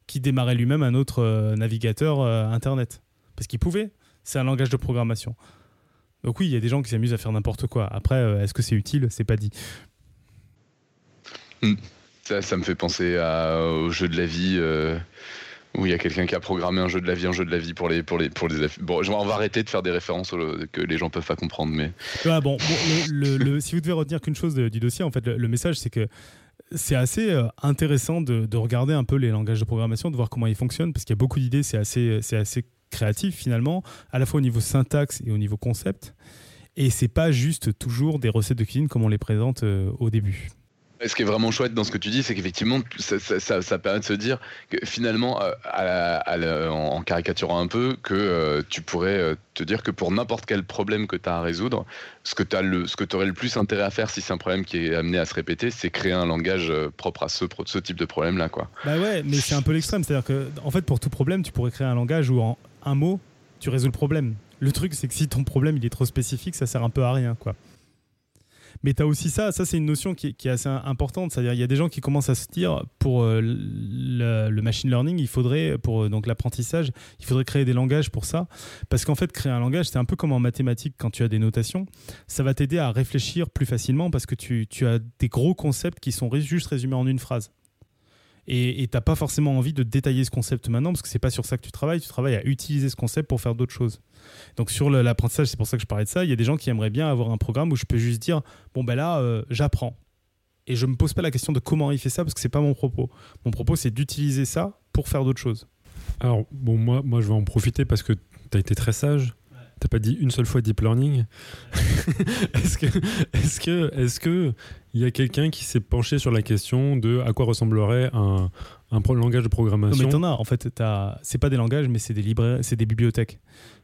qui démarrait lui-même un autre euh, navigateur euh, Internet. Parce qu'il pouvait. C'est un langage de programmation. Donc oui, il y a des gens qui s'amusent à faire n'importe quoi. Après, euh, est-ce que c'est utile? C'est pas dit. Hmm. Ça, ça, me fait penser à, au jeu de la vie Où il y a quelqu'un qui a programmé un jeu de la vie, un jeu de la vie pour les pour les pour les Bon, je- on va arrêter de faire des références que les gens peuvent pas comprendre, mais Ah, bon, bon, le- le- le- si vous devez retenir qu'une chose de- du dossier, en fait, le message, c'est que c'est assez euh, intéressant de, de regarder un peu les langages de programmation, de voir comment ils fonctionnent, parce qu'il y a beaucoup d'idées, c'est assez, c'est assez créatif finalement, à la fois au niveau syntaxe et au niveau concept. Et c'est pas juste toujours des recettes de cuisine comme on les présente euh, au début. Ce qui est vraiment chouette dans ce que tu dis, c'est qu'effectivement, ça, permet de se dire que finalement, euh, en caricaturant un peu, que euh, tu pourrais euh, te dire que pour n'importe quel problème que tu as à résoudre, ce que tu aurais le plus intérêt à faire si c'est un problème qui est amené à se répéter, c'est créer un langage propre à ce, ce type de problème-là. quoi. Bah ouais, mais c'est un peu l'extrême. C'est-à-dire que, en fait, pour tout problème, tu pourrais créer un langage où en un mot, tu résous le problème. Le truc, c'est que si ton problème il est trop spécifique, ça sert un peu à rien, quoi. Mais tu as aussi ça, ça c'est une notion qui est, assez importante, c'est-à-dire il y a des gens qui commencent à se dire pour euh, le, machine learning, il faudrait pour euh, donc l'apprentissage, il faudrait créer des langages pour ça. Parce qu'en fait créer un langage, c'est un peu comme en mathématiques quand tu as des notations, ça va t'aider à réfléchir plus facilement parce que tu, as des gros concepts qui sont juste résumés en une phrase et tu n'as pas forcément envie de détailler ce concept maintenant parce que c'est pas sur ça que tu travailles, tu travailles à utiliser ce concept pour faire d'autres choses. Donc sur l'apprentissage, c'est pour ça que je parlais de ça, il y a des gens qui aimeraient bien avoir un programme où je peux juste dire bon ben là euh, j'apprends et je me pose pas la question de comment il fait ça parce que c'est pas mon propos. Mon propos c'est d'utiliser ça pour faire d'autres choses. Alors, bon, moi, moi, je vais en profiter parce que tu as été très sage. T'as pas dit une seule fois deep learning. est-ce que, est-ce que, est-ce que il y a quelqu'un qui s'est penché sur la question de à quoi ressemblerait un, un langage de Non, programmation mais t'en as en fait, c'est pas des langages mais c'est des c'est des bibliothèques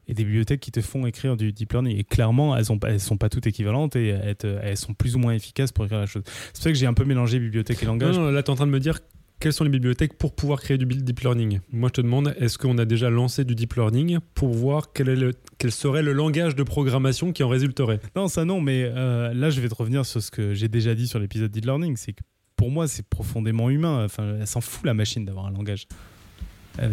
et des bibliothèques qui te font écrire du deep learning et clairement elles ont elles sont pas toutes équivalentes et elles, te- elles sont plus ou moins efficaces pour écrire la chose. C'est pour ça que j'ai un peu mélangé bibliothèque et langage. Non, non, là, tu es en train de me dire quelles sont les bibliothèques pour pouvoir créer du deep learning? Moi, je te demande, est-ce qu'on a déjà lancé du deep learning pour voir quel, est le- quel serait le langage de programmation qui en résulterait? Non, ça non, mais euh, là, je vais te revenir sur ce que j'ai déjà dit sur l'épisode Deep Learning. C'est que pour moi, c'est profondément humain. Enfin, elle s'en fout, la machine, d'avoir un langage.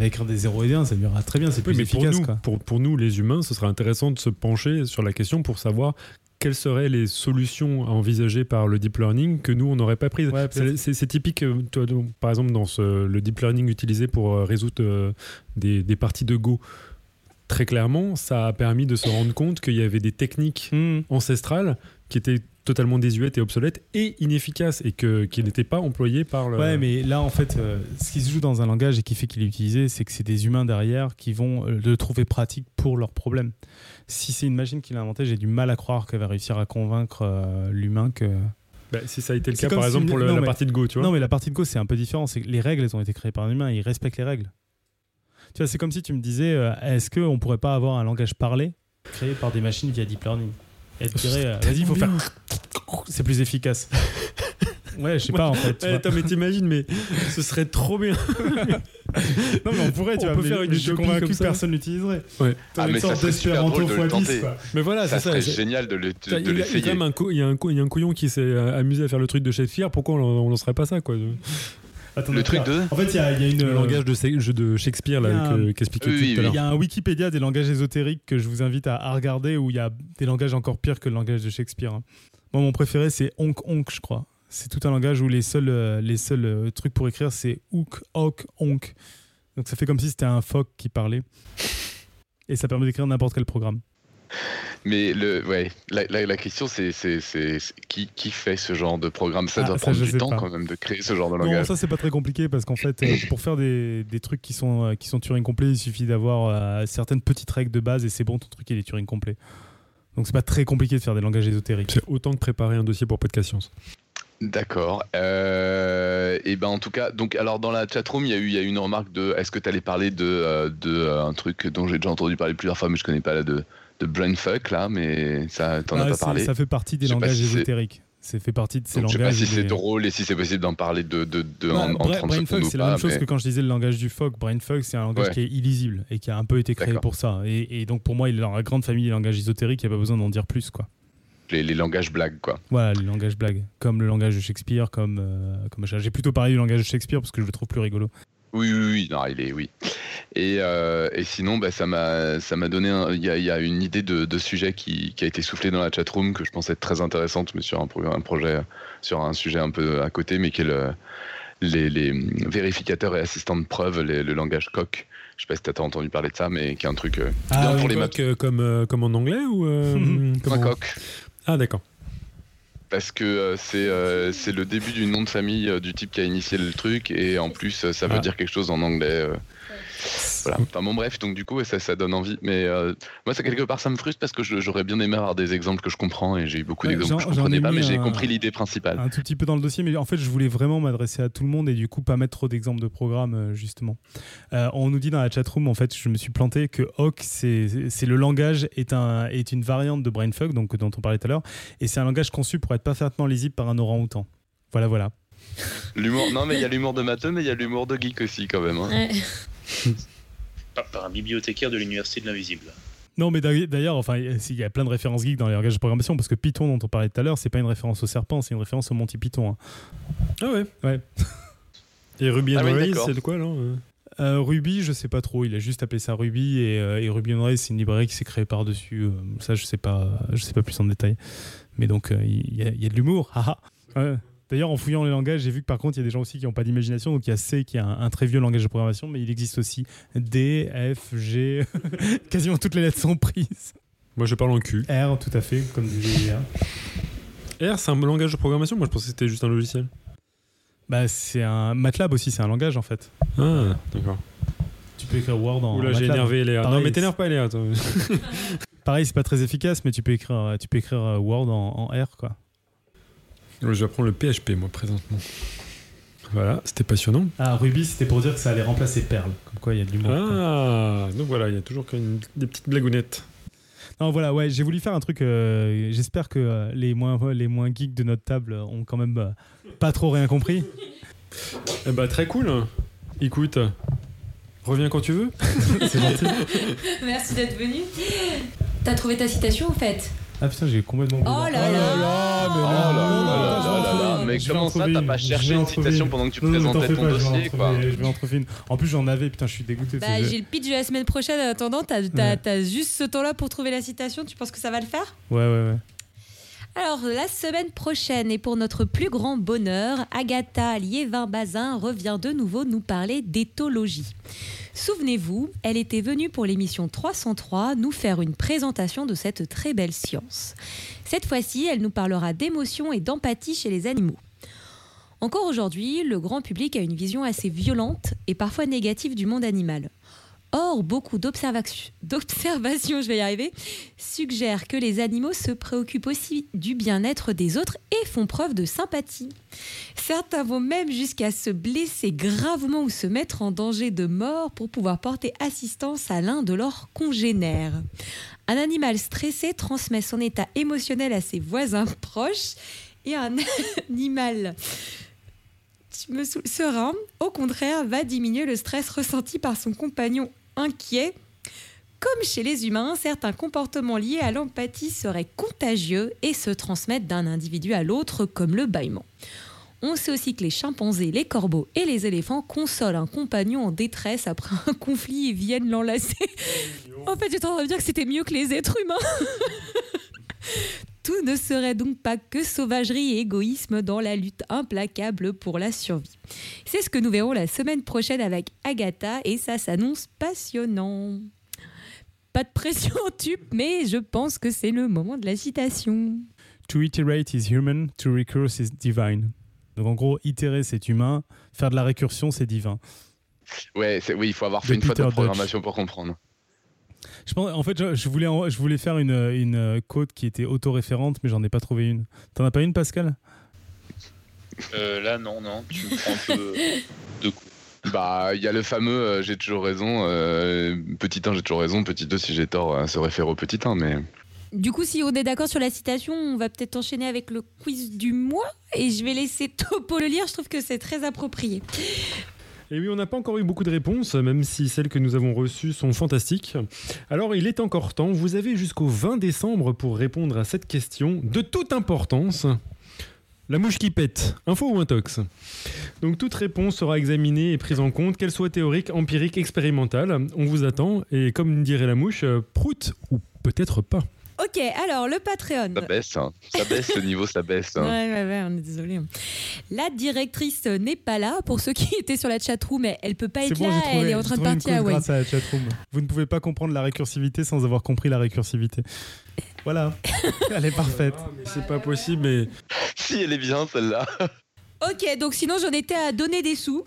Écrire des 0 et des 1, ça lui ira très bien, c'est Oui, plus mais pour efficace. nous, quoi. pour, pour nous, les humains, ce serait intéressant de se pencher sur la question pour savoir quelles seraient les solutions à envisager par le deep learning que nous, on n'aurait pas prises. Ouais, C'est- typique, euh, toi, donc, par exemple, dans ce- le deep learning utilisé pour euh, résoudre euh, des, des parties de Go. Très clairement, ça a permis de se rendre compte qu'il y avait des techniques Hmm. ancestrales qui étaient totalement désuètes et obsolètes et inefficaces et que, qui n'étaient pas employées par le... Ouais, mais là, en fait, euh, ce qui se joue dans un langage et qui fait qu'il est utilisé, c'est que c'est des humains derrière qui vont euh, le trouver pratique pour leurs problèmes. Si c'est une machine qui l'a inventé, j'ai du mal à croire qu'elle va réussir à convaitre euh, l'humain que. Bah, si ça a été le cas, par si- exemple, pour le- non, la mais- partie de Go, tu vois. Non, mais la partie de Go, c'est un peu différent. C'est que les règles, elles ont été créées par un humain. Ils respectent les règles. Tu vois, c'est comme si tu me disais, euh, est-ce qu'on pourrait pas avoir un langage parlé créé par des machines via deep learning? Et te dirait, euh, vas-y, faut faire. C'est plus efficace. ouais, je sais pas en fait. tu vois. attends, mais t'imagines, mais ce serait trop bien. Non, mais on pourrait, tu On vois. peut mais- faire une je suis convaincu comme que ça. personne l'utiliserait. Ouais. Ah, une mais ça sorte serait super d'espéranto drôle de le x 10, tenter. quoi. Mais voilà, ça c'est ça. serait c'est- génial de, le- l'essayer. même un, co- il il y a un couillon qui s'est euh, amusé à faire le truc de Shakespeare. Pourquoi on, on lancerait pas ça quoi? Attends, Le truc de En fait, il y a, il y a une. Le langage de, Shakespeare il y a là, un- que- qu'expliquait Oui, tout oui, à l'heure. Il y a un Wikipédia des langages ésotériques que je vous invite à, à regarder où il y a des langages encore pires que le langage de Shakespeare. hein. Moi, mon préféré, c'est Onk Onk, je crois. C'est tout un langage où les seuls, euh, les seuls euh, trucs pour écrire, c'est Ook, Ok, Onk. Donc ça fait comme si c'était un phoque qui parlait. Et ça permet d'écrire n'importe quel programme. Mais le, ouais, la, la- la question, c'est qui, qui fait ce genre de programme? Ça Ah, doit ça, prendre du temps pas. quand même de créer ce genre de Non, langage. ça c'est pas très compliqué parce qu'en fait, euh, pour faire des, des trucs qui sont, qui sont Turing complets, il suffit d'avoir euh, certaines petites règles de base et c'est bon, ton truc il est Turing complet. Donc c'est pas très compliqué de faire des langages ésotériques. C'est autant que préparer un dossier pour Podcast Science. D'accord. Euh, et ben en tout cas, donc alors dans la chatroom, il y a eu il y a eu une remarque de est-ce que tu allais parler de, euh, de euh, un truc dont j'ai déjà entendu parler plusieurs fois, mais je connais pas là de de brainfuck là, mais ça t'en Ah, as pas parlé. Ça fait partie des langages si ésotériques. C'est fait partie de ces Donc je sais pas langages. si c'est drôle et si c'est possible d'en parler de, de, de Ouais, en, en Bra- 30 Brainfuck, secondes c'est la même chose mais- que quand je disais le langage du phoque. Brainfuck, c'est un langage Ouais. qui est illisible et qui a un peu été créé pour ça. Et, et donc pour moi, il est dans la grande famille des langages ésotériques. Il n'y a pas besoin d'en dire plus, quoi. les, les langages blagues quoi. Voilà, les langages blagues, comme le langage de Shakespeare, comme, euh, comme machin. J'ai plutôt parlé du langage de Shakespeare parce que je le trouve plus rigolo. Oui, oui, oui, non, il est, oui. Et, euh, et sinon, bah, ça m'a, ça m'a donné, un- il y a, il y a une idée de, de sujet qui, qui a été soufflée dans la chatroom que je pensais être très intéressante, mais sur un, un projet, sur un sujet un peu à côté, mais qui est le, les, les vérificateurs et assistants de preuve, les- le langage coq. Je sais pas si tu as entendu parler de ça, mais qui est un truc euh, Ah, bien pour les Coq, maths. euh, comme, euh, comme en anglais ou euh, Un comment- coq. Ah d'accord. Parce que euh, c'est euh, c'est le début du nom de famille euh, du type qui a initié le truc et en plus ça veut Ah. dire quelque chose en anglais. Voilà. Enfin bon bref, donc du coup ça, ça donne envie. Mais euh, moi ça quelque part ça me frustre parce que j'aurais bien aimé avoir des exemples que je comprends et j'ai eu beaucoup Ouais, d'exemples que je j'en ai comprenais pas mais j'ai compris l'idée principale. un tout petit peu dans le dossier, mais en fait, je voulais vraiment m'adresser à tout le monde et du coup, pas mettre trop d'exemples de programmes, euh, justement. Euh, on nous dit dans la chatroom, en fait, je me suis planté que Hawk, c'est c'est le langage, est, un, est une variante de Brainfuck, donc, dont on parlait tout à l'heure, et c'est un langage conçu pour être parfaitement lisible par un orang-outan. Voilà, voilà. L'humour, non mais il y a l'humour de matheux mais il y a l'humour de geek aussi quand même. hein. Ouais. Par, par un bibliothécaire de l'Université de l'Invisible. Non, mais d'ailleurs- enfin, il y a- plein de références geeks dans les langages de programmation, parce que Python, dont on parlait tout à l'heure, c'est pas une référence au serpent, c'est une référence au Monty Python. hein. Ah ouais. Ouais. Et Ruby Ah and oui, c'est de quoi alors euh Euh, Ruby, je sais pas trop. Il a juste appelé ça Ruby et, euh, et Ruby on Rails, c'est une librairie qui s'est créée par dessus. ça, je sais pas, je sais pas plus en détail. Mais donc, euh, il y, a- il y a de l'humour. haha. Ouais. D'ailleurs, en fouillant les langages, j'ai vu que par contre, il y a des gens aussi qui n'ont pas d'imagination. Donc, il y a C qui est un, un très vieux langage de programmation, mais il existe aussi D, F, G. Quasiment toutes les lettres sont prises. Moi je parle en cul. R, tout à fait, comme disait. R, c'est un langage de programmation Moi je pensais que c'était juste un logiciel. Bah, c'est un MATLAB aussi, c'est un langage en fait. Ah, d'accord. Tu peux écrire Word en Oula, j'ai énervé Léa. Pareil, non, mais t'énerve pas Léa. toi. Pareil, c'est pas très efficace, mais tu peux écrire, tu peux écrire euh, Word en, en R, quoi. Je vais apprendre le PHP, moi, présentement. Voilà, c'était passionnant. Ah, Ruby, c'était pour dire que ça allait remplacer Perl. Comme quoi, il y a de l'humour. quoi. Ah, donc voilà, il y a toujours qu'une- des petites blagounettes. Non, voilà, ouais, j'ai voulu faire un truc. euh, J'espère que euh, les moins, les moins geeks de notre table ont quand même euh, pas trop rien compris. Eh bah, très cool. Écoute, reviens quand tu veux. C'est gentil. Merci d'être venu. T'as trouvé ta citation en fait? Ah putain, j'ai complètement. Oh là là. Oh là là là mais comment en ça, t'as pas cherché une citation pendant que tu présentais ton dossier, quoi. Je vais en trouver une. En plus, j'en avais, putain, je suis dégoûté. Bah, j'ai le pitch de la semaine prochaine. En attendant, t'as juste ce temps-là pour trouver la citation. Tu penses que ça va le faire? Ouais, ouais, ouais. Alors, la semaine prochaine, et pour notre plus grand bonheur, Agatha Liévin-Bazin revient de nouveau nous parler d'éthologie. Souvenez-vous, elle était venue pour l'émission 303 nous faire une présentation de cette très belle science. Cette fois-ci, elle nous parlera d'émotion et d'empathie chez les animaux. Encore aujourd'hui, le grand public a une vision assez violente et parfois négative du monde animal. Or, beaucoup d'observations, je vais y arriver, suggèrent que les animaux se préoccupent aussi du bien-être des autres et font preuve de sympathie. Certains vont même jusqu'à se blesser gravement ou se mettre en danger de mort pour pouvoir porter assistance à l'un de leurs congénères. Un animal stressé transmet son état émotionnel à ses voisins proches et un animal me serein, au contraire, va diminuer le stress ressenti par son compagnon inquiet. Comme chez les humains, certains comportements liés à l'empathie seraient contagieux et se transmettent d'un individu à l'autre, comme le bâillement. On sait aussi que les chimpanzés, les corbeaux et les éléphants consolent un compagnon en détresse après un conflit et viennent l'enlacer. En fait, j'étais en train de dire que c'était mieux que les êtres humains. Tout ne serait donc pas que sauvagerie et égoïsme dans la lutte implacable pour la survie. C'est ce que nous verrons la semaine prochaine avec Agatha et ça s'annonce passionnant. Pas de pression tube, mais je pense que c'est le moment de la citation. To iterate is human, to recurse is divine. Donc en gros, itérer c'est humain, faire de la récursion c'est divin. Ouais, oui, il faut avoir De fait une fois de Dutch. programmation pour comprendre. Je pense, en fait, je, je voulais, en- je voulais faire une, une quote qui était autoréférente, mais j'en ai pas trouvé une. T'en as pas une, Pascal? Euh, là, non, non, tu me prends un peu de coup. Bah, il y a le fameux euh, j'ai toujours raison, euh, petit 1 j'ai toujours raison, petit 2 si j'ai tort, euh, se réfère au petit 1, mais Du coup, si on est d'accord sur la citation, on va peut-être enchaîner avec le quiz du mois et je vais laisser Topo le lire. Je trouve que c'est très approprié. Et oui, on n'a pas encore eu beaucoup de réponses, même si celles que nous avons reçues sont fantastiques. Alors, il est encore temps. Vous avez jusqu'au 20 décembre pour répondre à cette question de toute importance. La mouche qui pète, info ou intox? Donc toute réponse sera examinée et prise en compte, qu'elle soit théorique, empirique, expérimentale. On vous attend et comme dirait la mouche, prout ou peut-être pas. Ok, alors le Patreon. Ça baisse, hein. ça baisse, le niveau, ça baisse. hein. Ouais, ouais, ouais, on est désolé. La directrice n'est pas là. Pour ceux qui étaient sur la chatroom, elle, elle peut pas être bon, là. trouvé. elle est en train de partir à grâce à la chatroom. Vous ne pouvez pas comprendre la récursivité sans avoir compris la récursivité. Voilà, elle est parfaite. Ah, mais c'est pas possible, mais Si, elle est bien, celle-là. Ok, donc sinon j'en étais à donner des sous.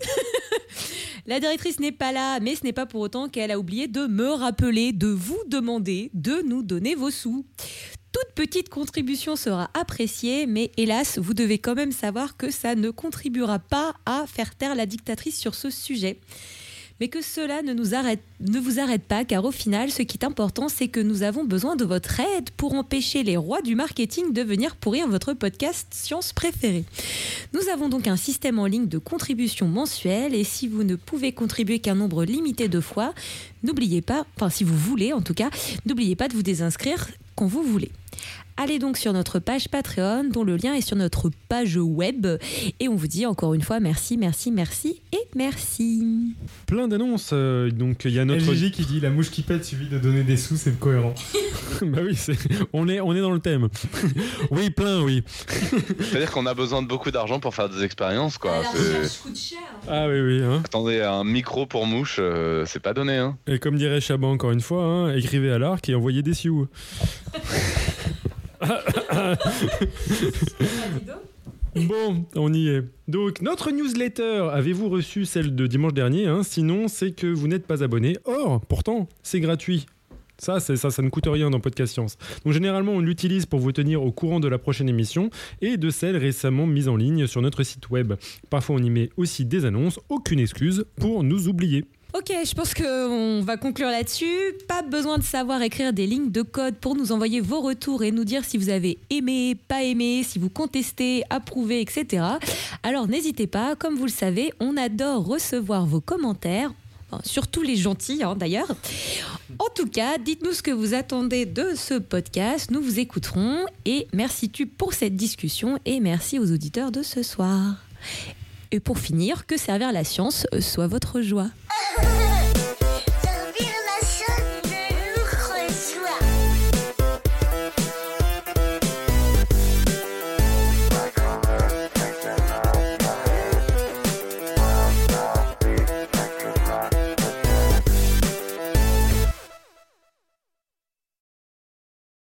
La directrice n'est pas là, mais ce n'est pas pour autant qu'elle a oublié de me rappeler, de vous demander de nous donner vos sous. Toute petite contribution sera appréciée, mais hélas, vous devez quand même savoir que ça ne contribuera pas à faire taire la dictatrice sur ce sujet. Mais que cela ne, vous arrête pas, car au final, ce qui est important, c'est que nous avons besoin de votre aide pour empêcher les rois du marketing de venir pourrir votre podcast science préférée. Nous avons donc un système en ligne de contribution mensuelle et si vous ne pouvez contribuer qu'un nombre limité de fois, n'oubliez pas, enfin si vous voulez en tout cas, n'oubliez pas de vous désinscrire quand vous voulez. Allez donc sur notre page Patreon dont le lien est sur notre page web et on vous dit encore une fois merci, merci, merci et merci. plein d'annonces. euh, donc il y a notre. LGG qui dit la mouche qui pète suivi de donner des sous, c'est cohérent. bah oui, c'est- on est on est dans le thème. oui, plein, oui. C'est-à-dire qu'on a besoin de beaucoup d'argent pour faire des expériences, quoi. la C'est- recherche coûte cher. Ah oui, oui. Hein. Attendez, un micro pour mouche, euh, c'est pas donné, hein. Et comme dirait Chaban encore une fois, hein, écrivez à l'arc et envoyez des sioux. Bon, on y est. Donc, notre newsletter, avez-vous reçu celle de dimanche dernier hein? Sinon, c'est que vous n'êtes pas abonné. Or, pourtant, c'est gratuit. Ça, ça, ça ne coûte rien dans Podcast Science. Donc, généralement, on l'utilise pour vous tenir au courant de la prochaine émission et de celle récemment mise en ligne sur notre site web. Parfois, on y met aussi des annonces. Aucune excuse pour nous oublier. Ok, je pense qu'on va conclure là-dessus. Pas besoin de savoir écrire des lignes de code pour nous envoyer vos retours et nous dire si vous avez aimé, pas aimé, si vous contestez, approuvé, etc. Alors n'hésitez pas, comme vous le savez, on adore recevoir vos commentaires. Surtout les gentils, hein, d'ailleurs. En tout cas, dites-nous ce que vous attendez de ce podcast. Nous vous écouterons. Et merci tu pour cette discussion. Et merci aux auditeurs de ce soir et pour finir, que servir la science euh, soit votre joie.